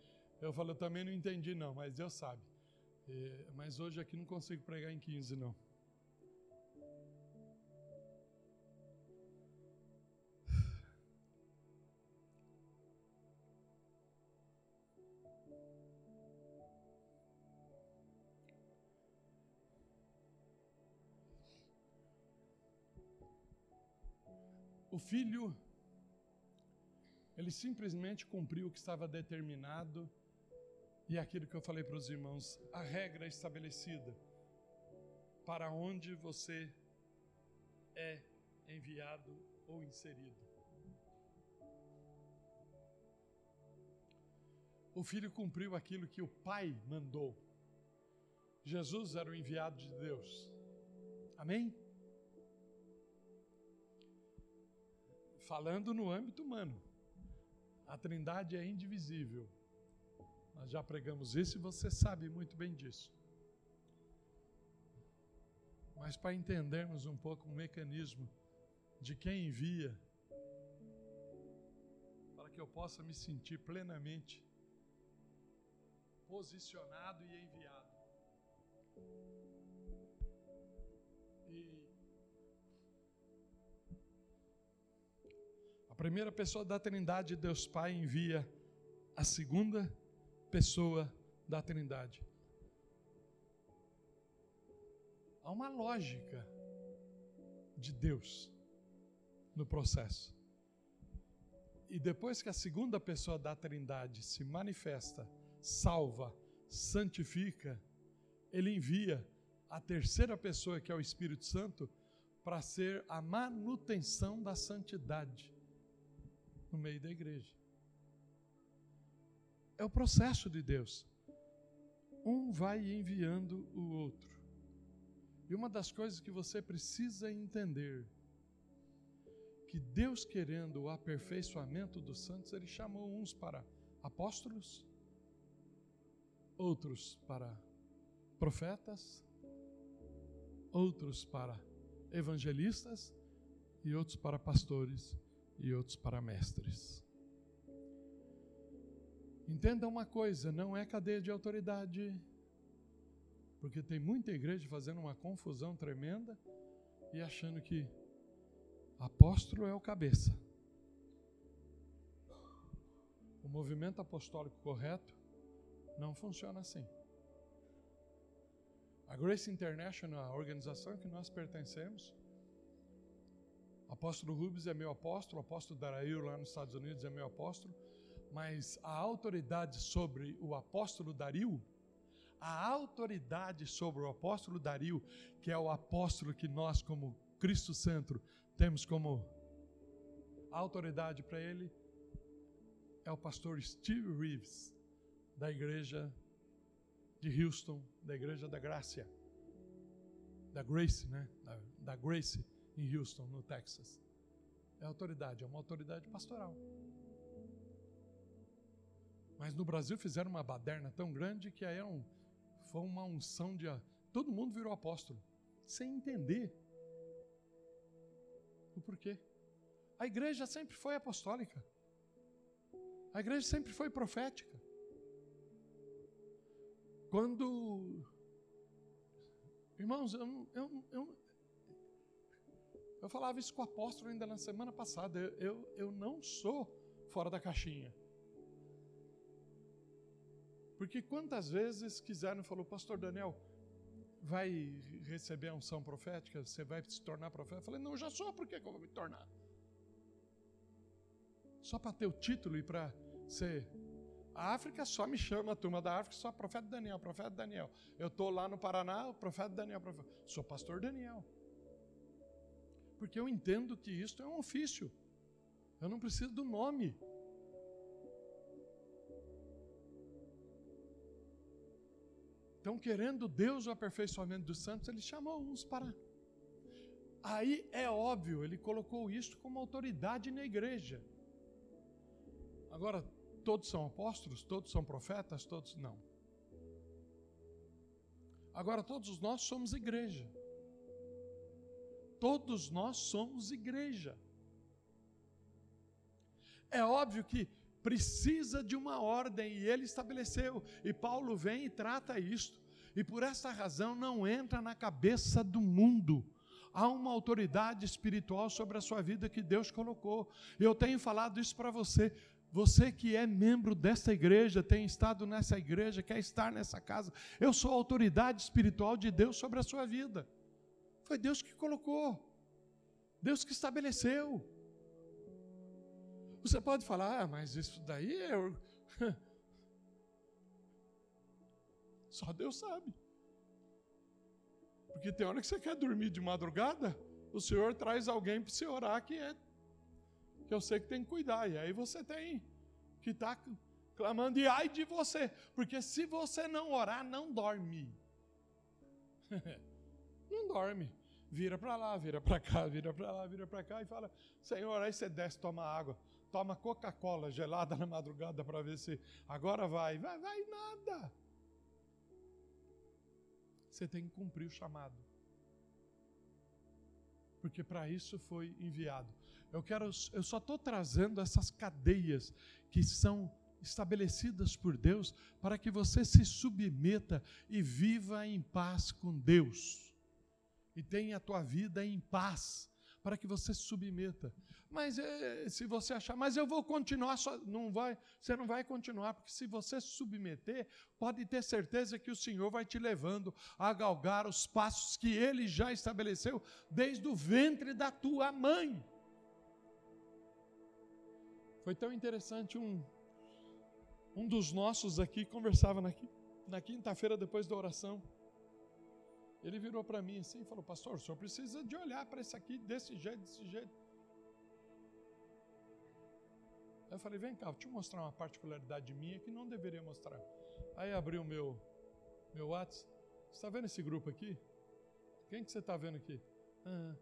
Eu falo, eu também não entendi não, mas Deus sabe. É, mas hoje aqui não consigo pregar em 15 não. O filho, ele simplesmente cumpriu o que estava determinado e aquilo que eu falei para os irmãos, a regra estabelecida para onde você é enviado ou inserido. o filho cumpriu aquilo que o pai mandou. Jesus era o enviado de Deus. Amém? Falando no âmbito humano, a Trindade é indivisível. Nós já pregamos isso e você sabe muito bem disso. Mas para entendermos um pouco o mecanismo de quem envia, para que eu possa me sentir plenamente posicionado e enviado. E a primeira pessoa da Trindade, Deus Pai, envia a segunda pessoa da Trindade. Há uma lógica de Deus no processo. E depois que a segunda pessoa da Trindade se manifesta, salva, santifica, ele envia a terceira pessoa, que é o Espírito Santo, para ser a manutenção da santidade no meio da igreja. É o processo de Deus. Um vai enviando o outro. E uma das coisas que você precisa entender, que Deus querendo o aperfeiçoamento dos santos, Ele chamou uns para apóstolos, outros para profetas, outros para evangelistas e outros para pastores e outros para mestres. Entenda uma coisa, não é cadeia de autoridade, porque tem muita igreja fazendo uma confusão tremenda e achando que apóstolo é o cabeça. O movimento apostólico correto não funciona assim. A Grace International, a organização que nós pertencemos, o apóstolo Rubens é meu apóstolo, o apóstolo Darail lá nos Estados Unidos é meu apóstolo, mas a autoridade sobre o apóstolo Dario a autoridade sobre o apóstolo Dario, que é o apóstolo que nós, como Cristo Centro, temos como autoridade para ele, é o pastor Steve Reeves, da igreja de Houston, da igreja da Graça, da Grace, né? Da, da Grace em Houston, no Texas. É autoridade, é uma autoridade pastoral. Mas no Brasil fizeram uma baderna tão grande que aí é um foi uma unção de. Todo mundo virou apóstolo, sem entender o porquê. A igreja sempre foi apostólica. A igreja sempre foi profética. Quando. Irmãos, eu, eu, eu, eu falava isso com o apóstolo ainda na semana passada. Eu, eu, eu não sou fora da caixinha. Porque quantas vezes quiseram, falou, pastor Daniel, vai receber a unção profética, você vai se tornar profeta? Eu falei, não, já sou, por que, eu vou me tornar? Só para ter o título e para ser. A África só me chama, a turma da África, só profeta Daniel, profeta Daniel. Eu estou lá no Paraná, profeta Daniel, profeta. sou pastor Daniel. Porque eu entendo que isto é um ofício. Eu não preciso do nome. Então, querendo Deus o aperfeiçoamento dos santos, ele chamou uns para. Aí é óbvio, ele colocou isso como autoridade na igreja. Agora, todos são apóstolos? Todos são profetas? Todos não. Agora, todos nós somos igreja. Todos nós somos igreja. É óbvio que precisa de uma ordem e ele estabeleceu. E Paulo vem e trata isto. E por essa razão não entra na cabeça do mundo. Há uma autoridade espiritual sobre a sua vida que Deus colocou. Eu tenho falado isso para você. Você que é membro dessa igreja, tem estado nessa igreja, quer estar nessa casa, eu sou a autoridade espiritual de Deus sobre a sua vida. Foi Deus que colocou, Deus que estabeleceu. Você pode falar, ah, mas isso daí é. Só Deus sabe. Porque tem hora que você quer dormir de madrugada, o Senhor traz alguém para você orar que é que eu sei que tem que cuidar. E aí você tem que estar. Tá, clamando, e ai de você, porque se você não orar, não dorme. não dorme. Vira para lá, vira para cá, vira para lá, vira para cá e fala: Senhor, aí você desce, toma água, toma Coca-Cola gelada na madrugada para ver se agora vai. Vai, vai nada. Você tem que cumprir o chamado. Porque para isso foi enviado. Eu quero, eu só estou trazendo essas cadeias que são estabelecidas por Deus para que você se submeta e viva em paz com Deus. E tenha a tua vida em paz, para que você se submeta. Mas é, se você achar, mas eu vou continuar, só, não vai, você não vai continuar, porque se você se submeter, pode ter certeza que o Senhor vai te levando a galgar os passos que Ele já estabeleceu desde o ventre da tua mãe. Foi tão interessante um um dos nossos aqui conversava na, na quinta-feira depois da oração. Ele virou para mim assim e falou: Pastor, o senhor precisa de olhar para isso aqui desse jeito, desse jeito. Eu falei: Vem cá, vou te mostrar uma particularidade minha que não deveria mostrar. Aí abri o meu, meu WhatsApp. Você está vendo esse grupo aqui? Quem que você está vendo aqui? Ah,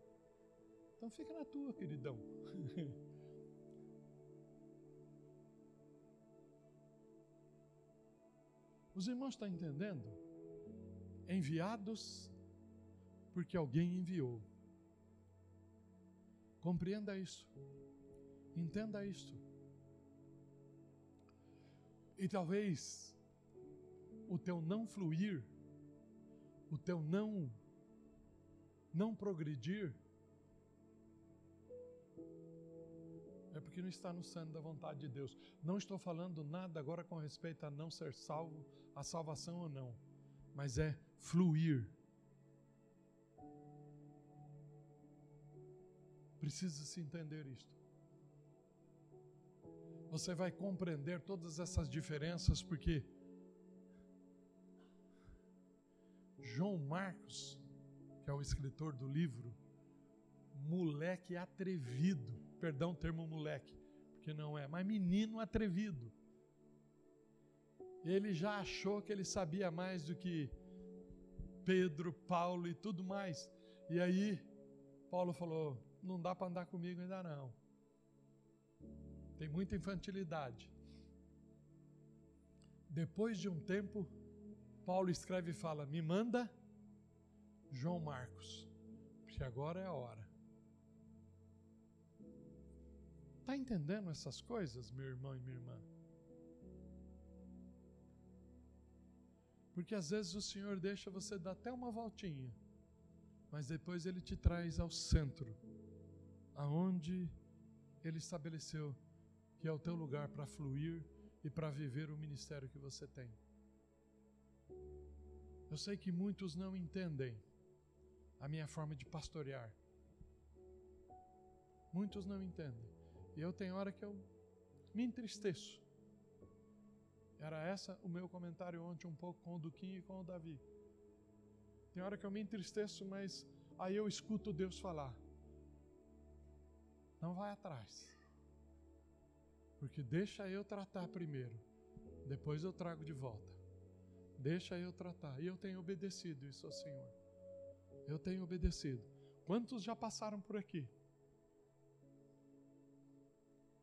então fica na tua, queridão. Os irmãos estão entendendo? Enviados porque alguém enviou. Compreenda isso. Entenda isto. E talvez o teu não fluir, o teu não não progredir é porque não está no centro da vontade de Deus. Não estou falando nada agora com respeito a não ser salvo, a salvação ou não, mas é fluir. Precisa se entender isto. Você vai compreender todas essas diferenças porque João Marcos, que é o escritor do livro, moleque atrevido, perdão o termo moleque, porque não é, mas menino atrevido. Ele já achou que ele sabia mais do que Pedro, Paulo e tudo mais. E aí, Paulo falou: não dá para andar comigo ainda não. Tem muita infantilidade. Depois de um tempo, Paulo escreve e fala: Me manda João Marcos, porque agora é a hora. Está entendendo essas coisas, meu irmão e minha irmã? Porque às vezes o Senhor deixa você dar até uma voltinha, mas depois Ele te traz ao centro, aonde Ele estabeleceu que é o teu lugar para fluir e para viver o ministério que você tem. Eu sei que muitos não entendem a minha forma de pastorear. Muitos não entendem. E eu tenho hora que eu me entristeço. Era essa o meu comentário ontem um pouco com o Duquinho e com o Davi. Tem hora que eu me entristeço, mas aí eu escuto Deus falar. Não vai atrás. Porque deixa eu tratar primeiro. Depois eu trago de volta. Deixa eu tratar. E eu tenho obedecido isso ao Senhor. Eu tenho obedecido. Quantos já passaram por aqui?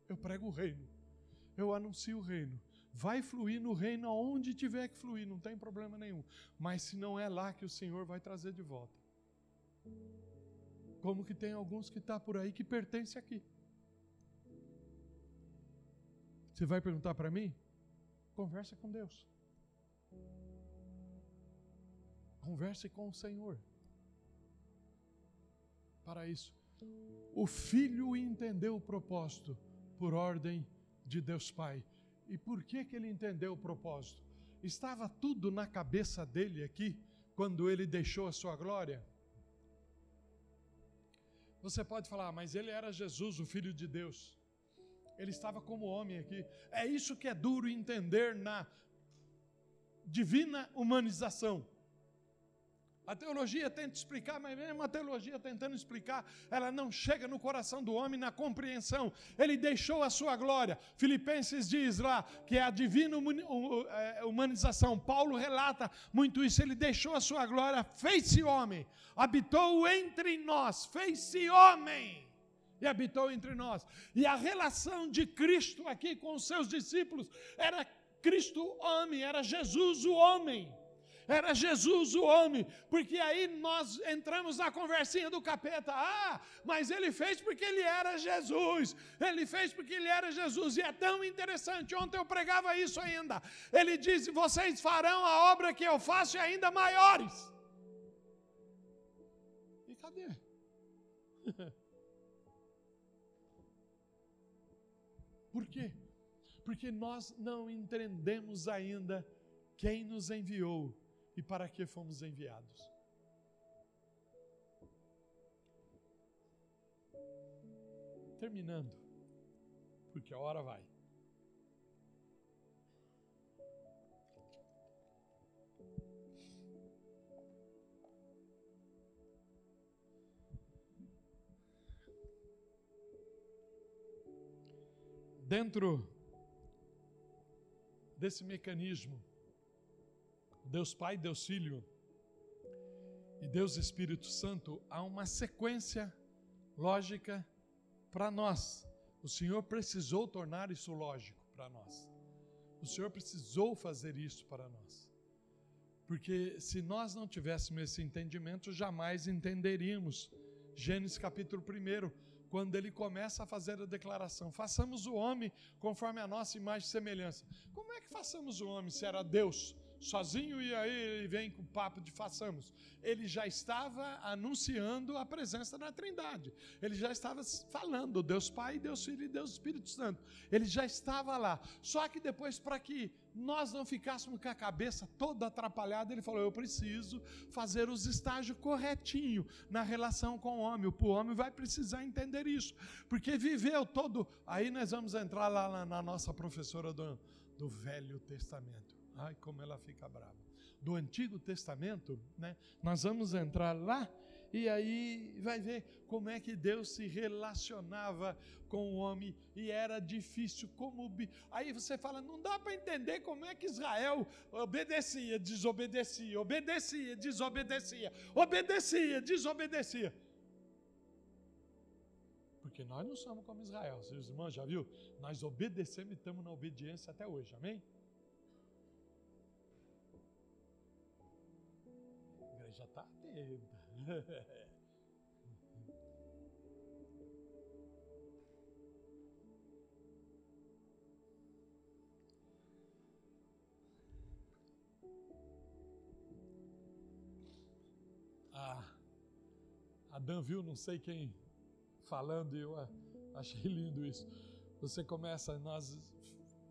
eu prego o reino, eu anuncio o reino. Vai fluir no reino aonde tiver que fluir, não tem problema nenhum. Mas se não é lá que o Senhor vai trazer de volta. Como que tem alguns que está por aí que pertence aqui. Você vai perguntar para mim? Conversa com Deus. Converse com o Senhor. Para isso, o filho entendeu o propósito por ordem de Deus Pai. E por que, que ele entendeu o propósito? Estava tudo na cabeça dele aqui, quando ele deixou a sua glória? Você pode falar, mas ele era Jesus, o Filho de Deus. Ele estava como homem aqui. É isso que é duro entender na divina humanização. A teologia tenta explicar, mas mesmo a teologia tentando explicar, ela não chega no coração do homem na compreensão. Ele deixou a sua glória. Filipenses diz lá que é a divina é, humanização. Paulo relata muito isso. Ele deixou a sua glória, fez-se homem, habitou entre nós, fez-se homem e habitou entre nós. E a relação de Cristo aqui com os seus discípulos era Cristo homem, era Jesus o homem era Jesus o homem, porque aí nós entramos na conversinha do capeta. Ah, mas ele fez porque ele era Jesus, ele fez porque ele era Jesus, e é tão interessante. Ontem eu pregava isso ainda. Ele disse: Vocês farão a obra que eu faço e ainda maiores. E cadê? Por quê? Porque nós não entendemos ainda quem nos enviou e para que fomos enviados. Terminando, porque a hora vai. Dentro desse mecanismo Deus Pai, Deus Filho e Deus Espírito Santo, há uma sequência lógica para nós. O Senhor precisou tornar isso lógico para nós. O Senhor precisou fazer isso para nós. Porque se nós não tivéssemos esse entendimento, jamais entenderíamos. Gênesis capítulo 1, quando ele começa a fazer a declaração: façamos o homem conforme a nossa imagem e semelhança. Como é que façamos o homem se era Deus? Sozinho e aí ele vem com o papo de façamos. Ele já estava anunciando a presença da Trindade. Ele já estava falando Deus Pai, Deus Filho e Deus Espírito Santo. Ele já estava lá. Só que depois para que nós não ficássemos com a cabeça toda atrapalhada, ele falou: "Eu preciso fazer os estágios corretinho na relação com o homem. O homem vai precisar entender isso, porque viveu todo. Aí nós vamos entrar lá na, na nossa professora do, do Velho Testamento. Ai, como ela fica brava. Do Antigo Testamento, né? Nós vamos entrar lá e aí vai ver como é que Deus se relacionava com o homem e era difícil como aí você fala não dá para entender como é que Israel obedecia desobedecia obedecia desobedecia obedecia desobedecia porque nós não somos como Israel seus irmãos já viu nós obedecemos e estamos na obediência até hoje amém atenta. Ah, a Dan viu, não sei quem falando, e eu achei lindo isso. Você começa, nós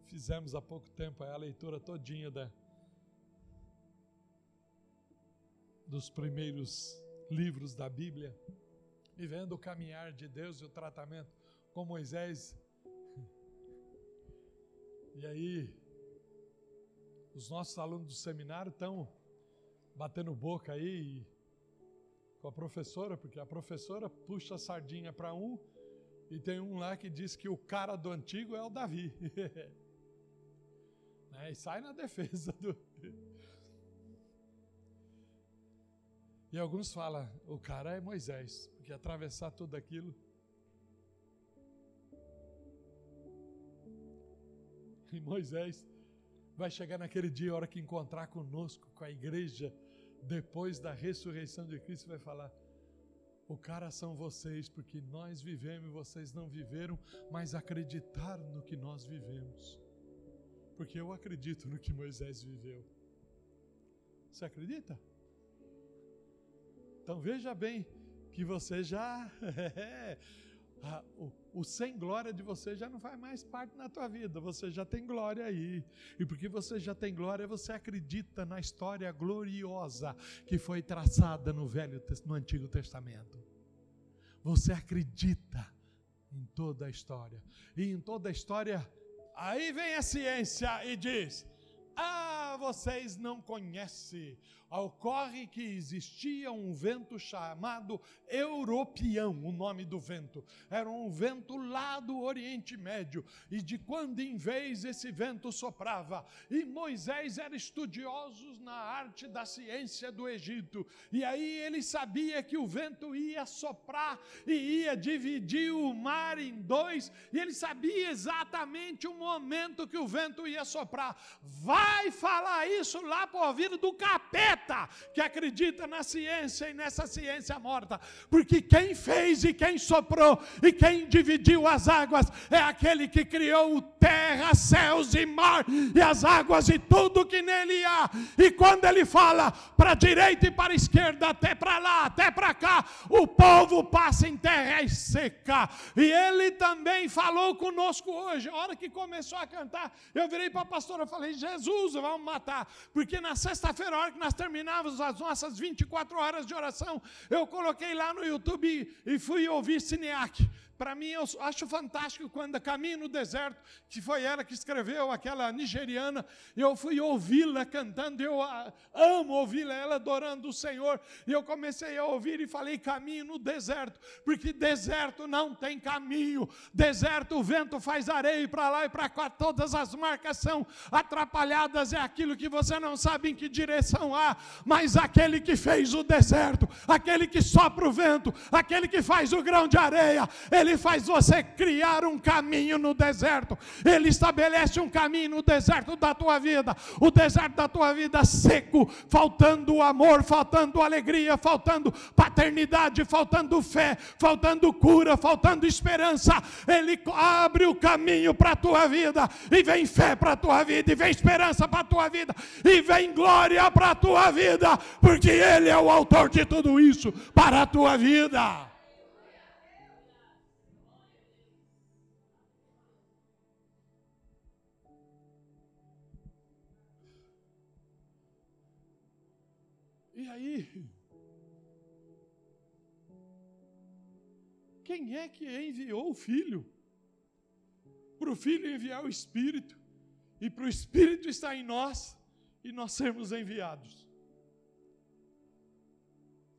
fizemos há pouco tempo a leitura todinha da, dos primeiros livros da Bíblia, e vendo o caminhar de Deus e o tratamento com Moisés. E aí, os nossos alunos do seminário estão batendo boca aí com a professora, porque a professora puxa a sardinha para um e tem um lá que diz que o cara do antigo é o Davi. né? E sai na defesa do. E alguns falam, o cara é Moisés, porque atravessar tudo aquilo. E Moisés vai chegar naquele dia, a hora que encontrar conosco, com a igreja, depois da ressurreição de Cristo, vai falar: o cara são vocês, porque nós vivemos e vocês não viveram, mas acreditaram no que nós vivemos. Porque eu acredito no que Moisés viveu. Você acredita? Então veja bem que você já. o, o, sem glória de você já não faz mais parte na tua vida, você já tem glória aí. E porque você já tem glória, você acredita na história gloriosa que foi traçada no Velho no Antigo Testamento. Você acredita em toda a história. E em toda a história, aí vem a ciência e diz: Ah, vocês não conhecem ocorre que existia um vento chamado Europeão, o nome do vento. Era um vento lá do Oriente Médio, e de quando em vez esse vento soprava. E Moisés era estudioso na arte da ciência do Egito, e aí ele sabia que o vento ia soprar e ia dividir o mar em dois, e ele sabia exatamente o momento que o vento ia soprar. Vai falar isso lá o ouvido do capeta que acredita na ciência e nessa ciência morta, porque quem fez e quem soprou e quem dividiu as águas é aquele que criou terra, céus e mar e as águas e tudo que nele há. E quando ele fala para direita e para esquerda, até para lá, até para cá, o povo passa em terra seca. E ele também falou conosco hoje. A hora que começou a cantar, eu virei para a pastora e falei: Jesus, vamos matar, porque na sexta-feira, a hora que nós terminamos terminávamos as nossas 24 horas de oração, eu coloquei lá no YouTube e fui ouvir Cineac. Para mim, eu acho fantástico quando caminho no deserto, que foi ela que escreveu, aquela nigeriana, eu fui ouvi-la cantando, eu amo ouvi-la, ela adorando o Senhor, e eu comecei a ouvir e falei caminho no deserto, porque deserto não tem caminho, deserto o vento faz areia para lá e para cá, todas as marcas são atrapalhadas, é aquilo que você não sabe em que direção há, mas aquele que fez o deserto, aquele que sopra o vento, aquele que faz o grão de areia, ele ele faz você criar um caminho no deserto. Ele estabelece um caminho no deserto da tua vida. O deserto da tua vida seco, faltando amor, faltando alegria, faltando paternidade, faltando fé, faltando cura, faltando esperança. Ele abre o caminho para a tua vida e vem fé para a tua vida e vem esperança para a tua vida e vem glória para a tua vida, porque ele é o autor de tudo isso para a tua vida. Quem é que enviou o Filho? Para o Filho enviar o Espírito, e para o Espírito estar em nós, e nós sermos enviados.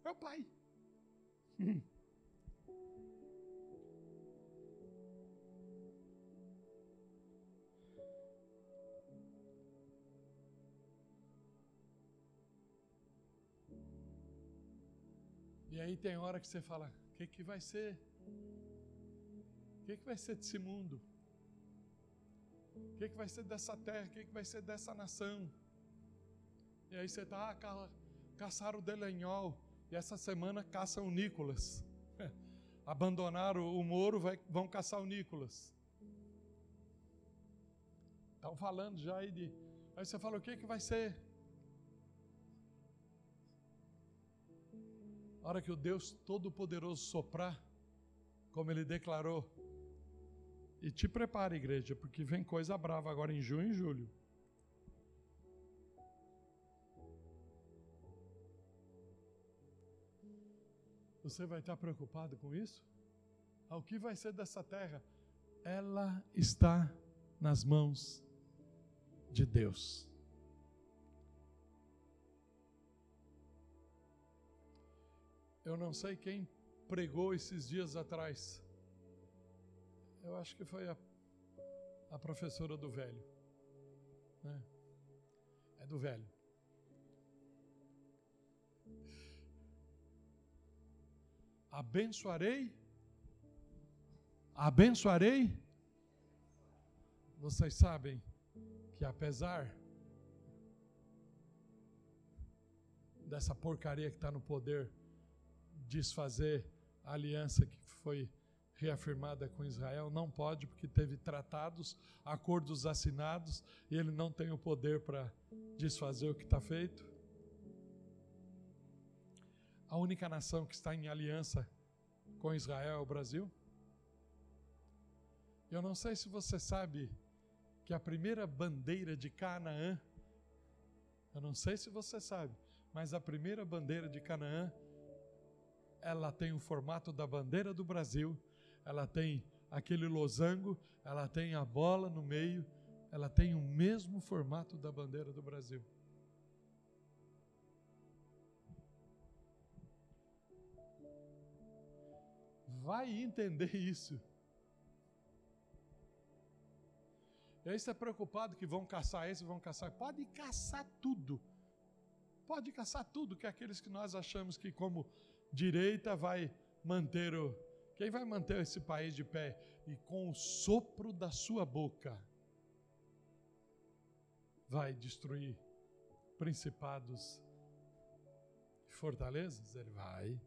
É o Pai. E aí tem hora que você fala: o que, que vai ser? O que, que vai ser desse mundo? O que, que vai ser dessa terra? O que, que vai ser dessa nação? E aí você está, ah, ca, caçaram o Delenhol. E essa semana caçam o Nicolas. Abandonaram o Moro, vai, vão caçar o Nicolas. Estão falando já aí de. Aí você fala: o que, que vai ser? A hora que o Deus Todo-Poderoso soprar, como ele declarou, e te prepara, igreja, porque vem coisa brava agora em junho e julho. Você vai estar preocupado com isso? Ah, o que vai ser dessa terra? Ela está nas mãos de Deus. Eu não sei quem pregou esses dias atrás. Eu acho que foi a, a professora do velho. Né? É do velho. Abençoarei. Abençoarei. Vocês sabem que apesar dessa porcaria que está no poder, desfazer a aliança que foi reafirmada com Israel, não pode, porque teve tratados, acordos assinados, e ele não tem o poder para desfazer o que está feito. A única nação que está em aliança com Israel é o Brasil. Eu não sei se você sabe que a primeira bandeira de Canaã, eu não sei se você sabe, mas a primeira bandeira de Canaã ela tem o formato da bandeira do Brasil, ela tem aquele losango, ela tem a bola no meio, ela tem o mesmo formato da bandeira do Brasil. Vai entender isso. E aí você está preocupado que vão caçar esse, vão caçar. Pode caçar tudo. Pode caçar tudo, que é aqueles que nós achamos que, como direita, vai manter o. Quem vai manter esse país de pé? E com o sopro da sua boca, vai destruir principados e fortalezas? Ele vai.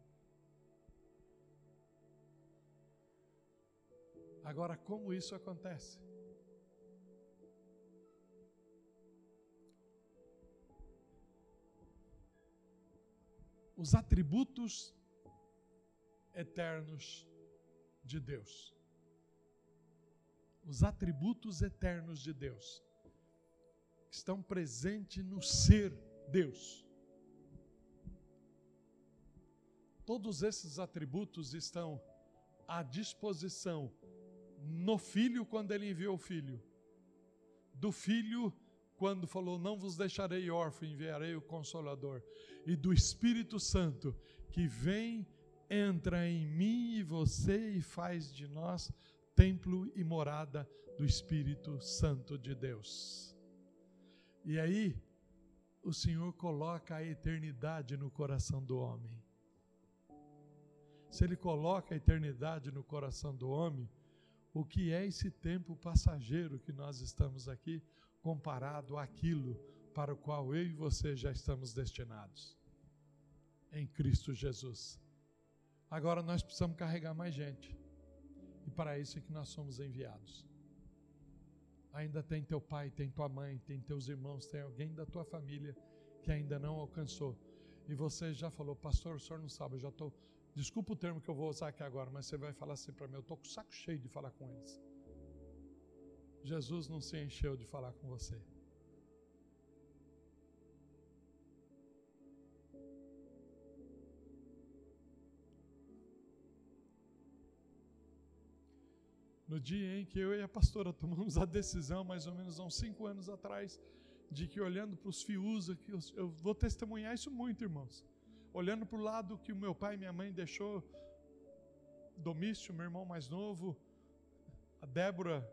Agora, como isso acontece? os atributos eternos de Deus. Os atributos eternos de Deus estão presentes no ser Deus. Todos esses atributos estão à disposição no Filho quando ele enviou o Filho, do Filho quando falou: Não vos deixarei órfão, enviarei o Consolador, e do Espírito Santo, que vem, entra em mim e você e faz de nós templo e morada do Espírito Santo de Deus. E aí, o Senhor coloca a eternidade no coração do homem. Se Ele coloca a eternidade no coração do homem, o que é esse tempo passageiro que nós estamos aqui? comparado àquilo para o qual eu e você já estamos destinados em Cristo Jesus. Agora nós precisamos carregar mais gente. E para isso é que nós somos enviados. Ainda tem teu pai, tem tua mãe, tem teus irmãos, tem alguém da tua família que ainda não alcançou. E você já falou, pastor, o senhor não sabe, eu já estou. Desculpa o termo que eu vou usar aqui agora, mas você vai falar assim para mim: eu estou com o saco cheio de falar com eles. Jesus não se encheu de falar com você. No dia em que eu e a pastora tomamos a decisão, mais ou menos há uns cinco anos atrás, de que olhando para os fios aqui, eu vou testemunhar isso muito, irmãos. Olhando para o lado que o meu pai e minha mãe deixou, Domício, meu irmão mais novo, a Débora,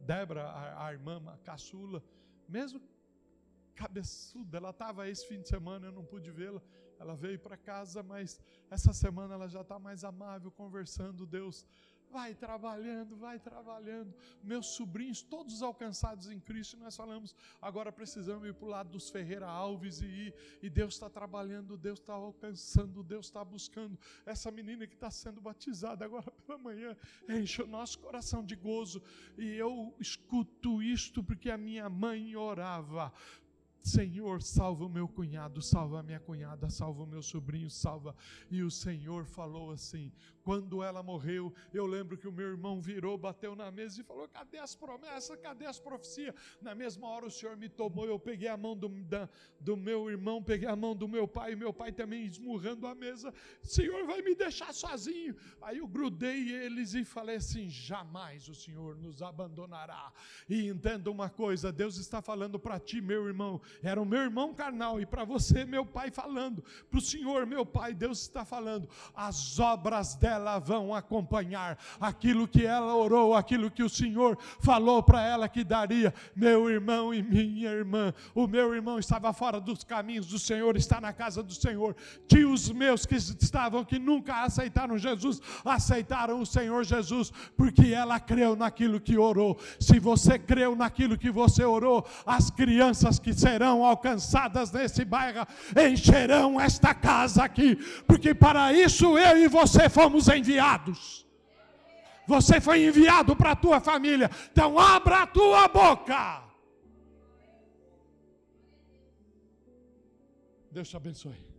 Débora, a, a irmã a caçula, mesmo cabeçuda, ela estava esse fim de semana, eu não pude vê-la, ela veio para casa, mas essa semana ela já está mais amável, conversando, Deus vai trabalhando, vai trabalhando. Meus sobrinhos, todos alcançados em Cristo, nós falamos, agora precisamos ir para o lado dos Ferreira Alves e ir, e Deus está trabalhando, Deus está alcançando, Deus está buscando. Essa menina que está sendo batizada agora pela manhã, enche o nosso coração de gozo, e eu escuto isto porque a minha mãe orava Senhor, salva o meu cunhado, salva a minha cunhada, salva o meu sobrinho, salva. E o Senhor falou assim: quando ela morreu, eu lembro que o meu irmão virou, bateu na mesa e falou: cadê as promessas, cadê as profecias? Na mesma hora o Senhor me tomou, eu peguei a mão do, da, do meu irmão, peguei a mão do meu pai, meu pai também esmurrando a mesa: Senhor, vai me deixar sozinho. Aí eu grudei eles e falei assim: jamais o Senhor nos abandonará. E entenda uma coisa: Deus está falando para ti, meu irmão era o meu irmão carnal, e para você, meu pai, falando, para o Senhor, meu pai, Deus está falando, as obras dela vão acompanhar aquilo que ela orou, aquilo que o Senhor falou para ela que daria. Meu irmão e minha irmã, o meu irmão estava fora dos caminhos do Senhor, está na casa do Senhor. Tios meus que estavam, que nunca aceitaram Jesus, aceitaram o Senhor Jesus, porque ela creu naquilo que orou. Se você creu naquilo que você orou, as crianças que serão alcançadas nesse bairro, encherão esta casa aqui, porque para isso eu e você fomos enviados. Você foi enviado para a tua família, então abra a tua boca. Deus te abençoe.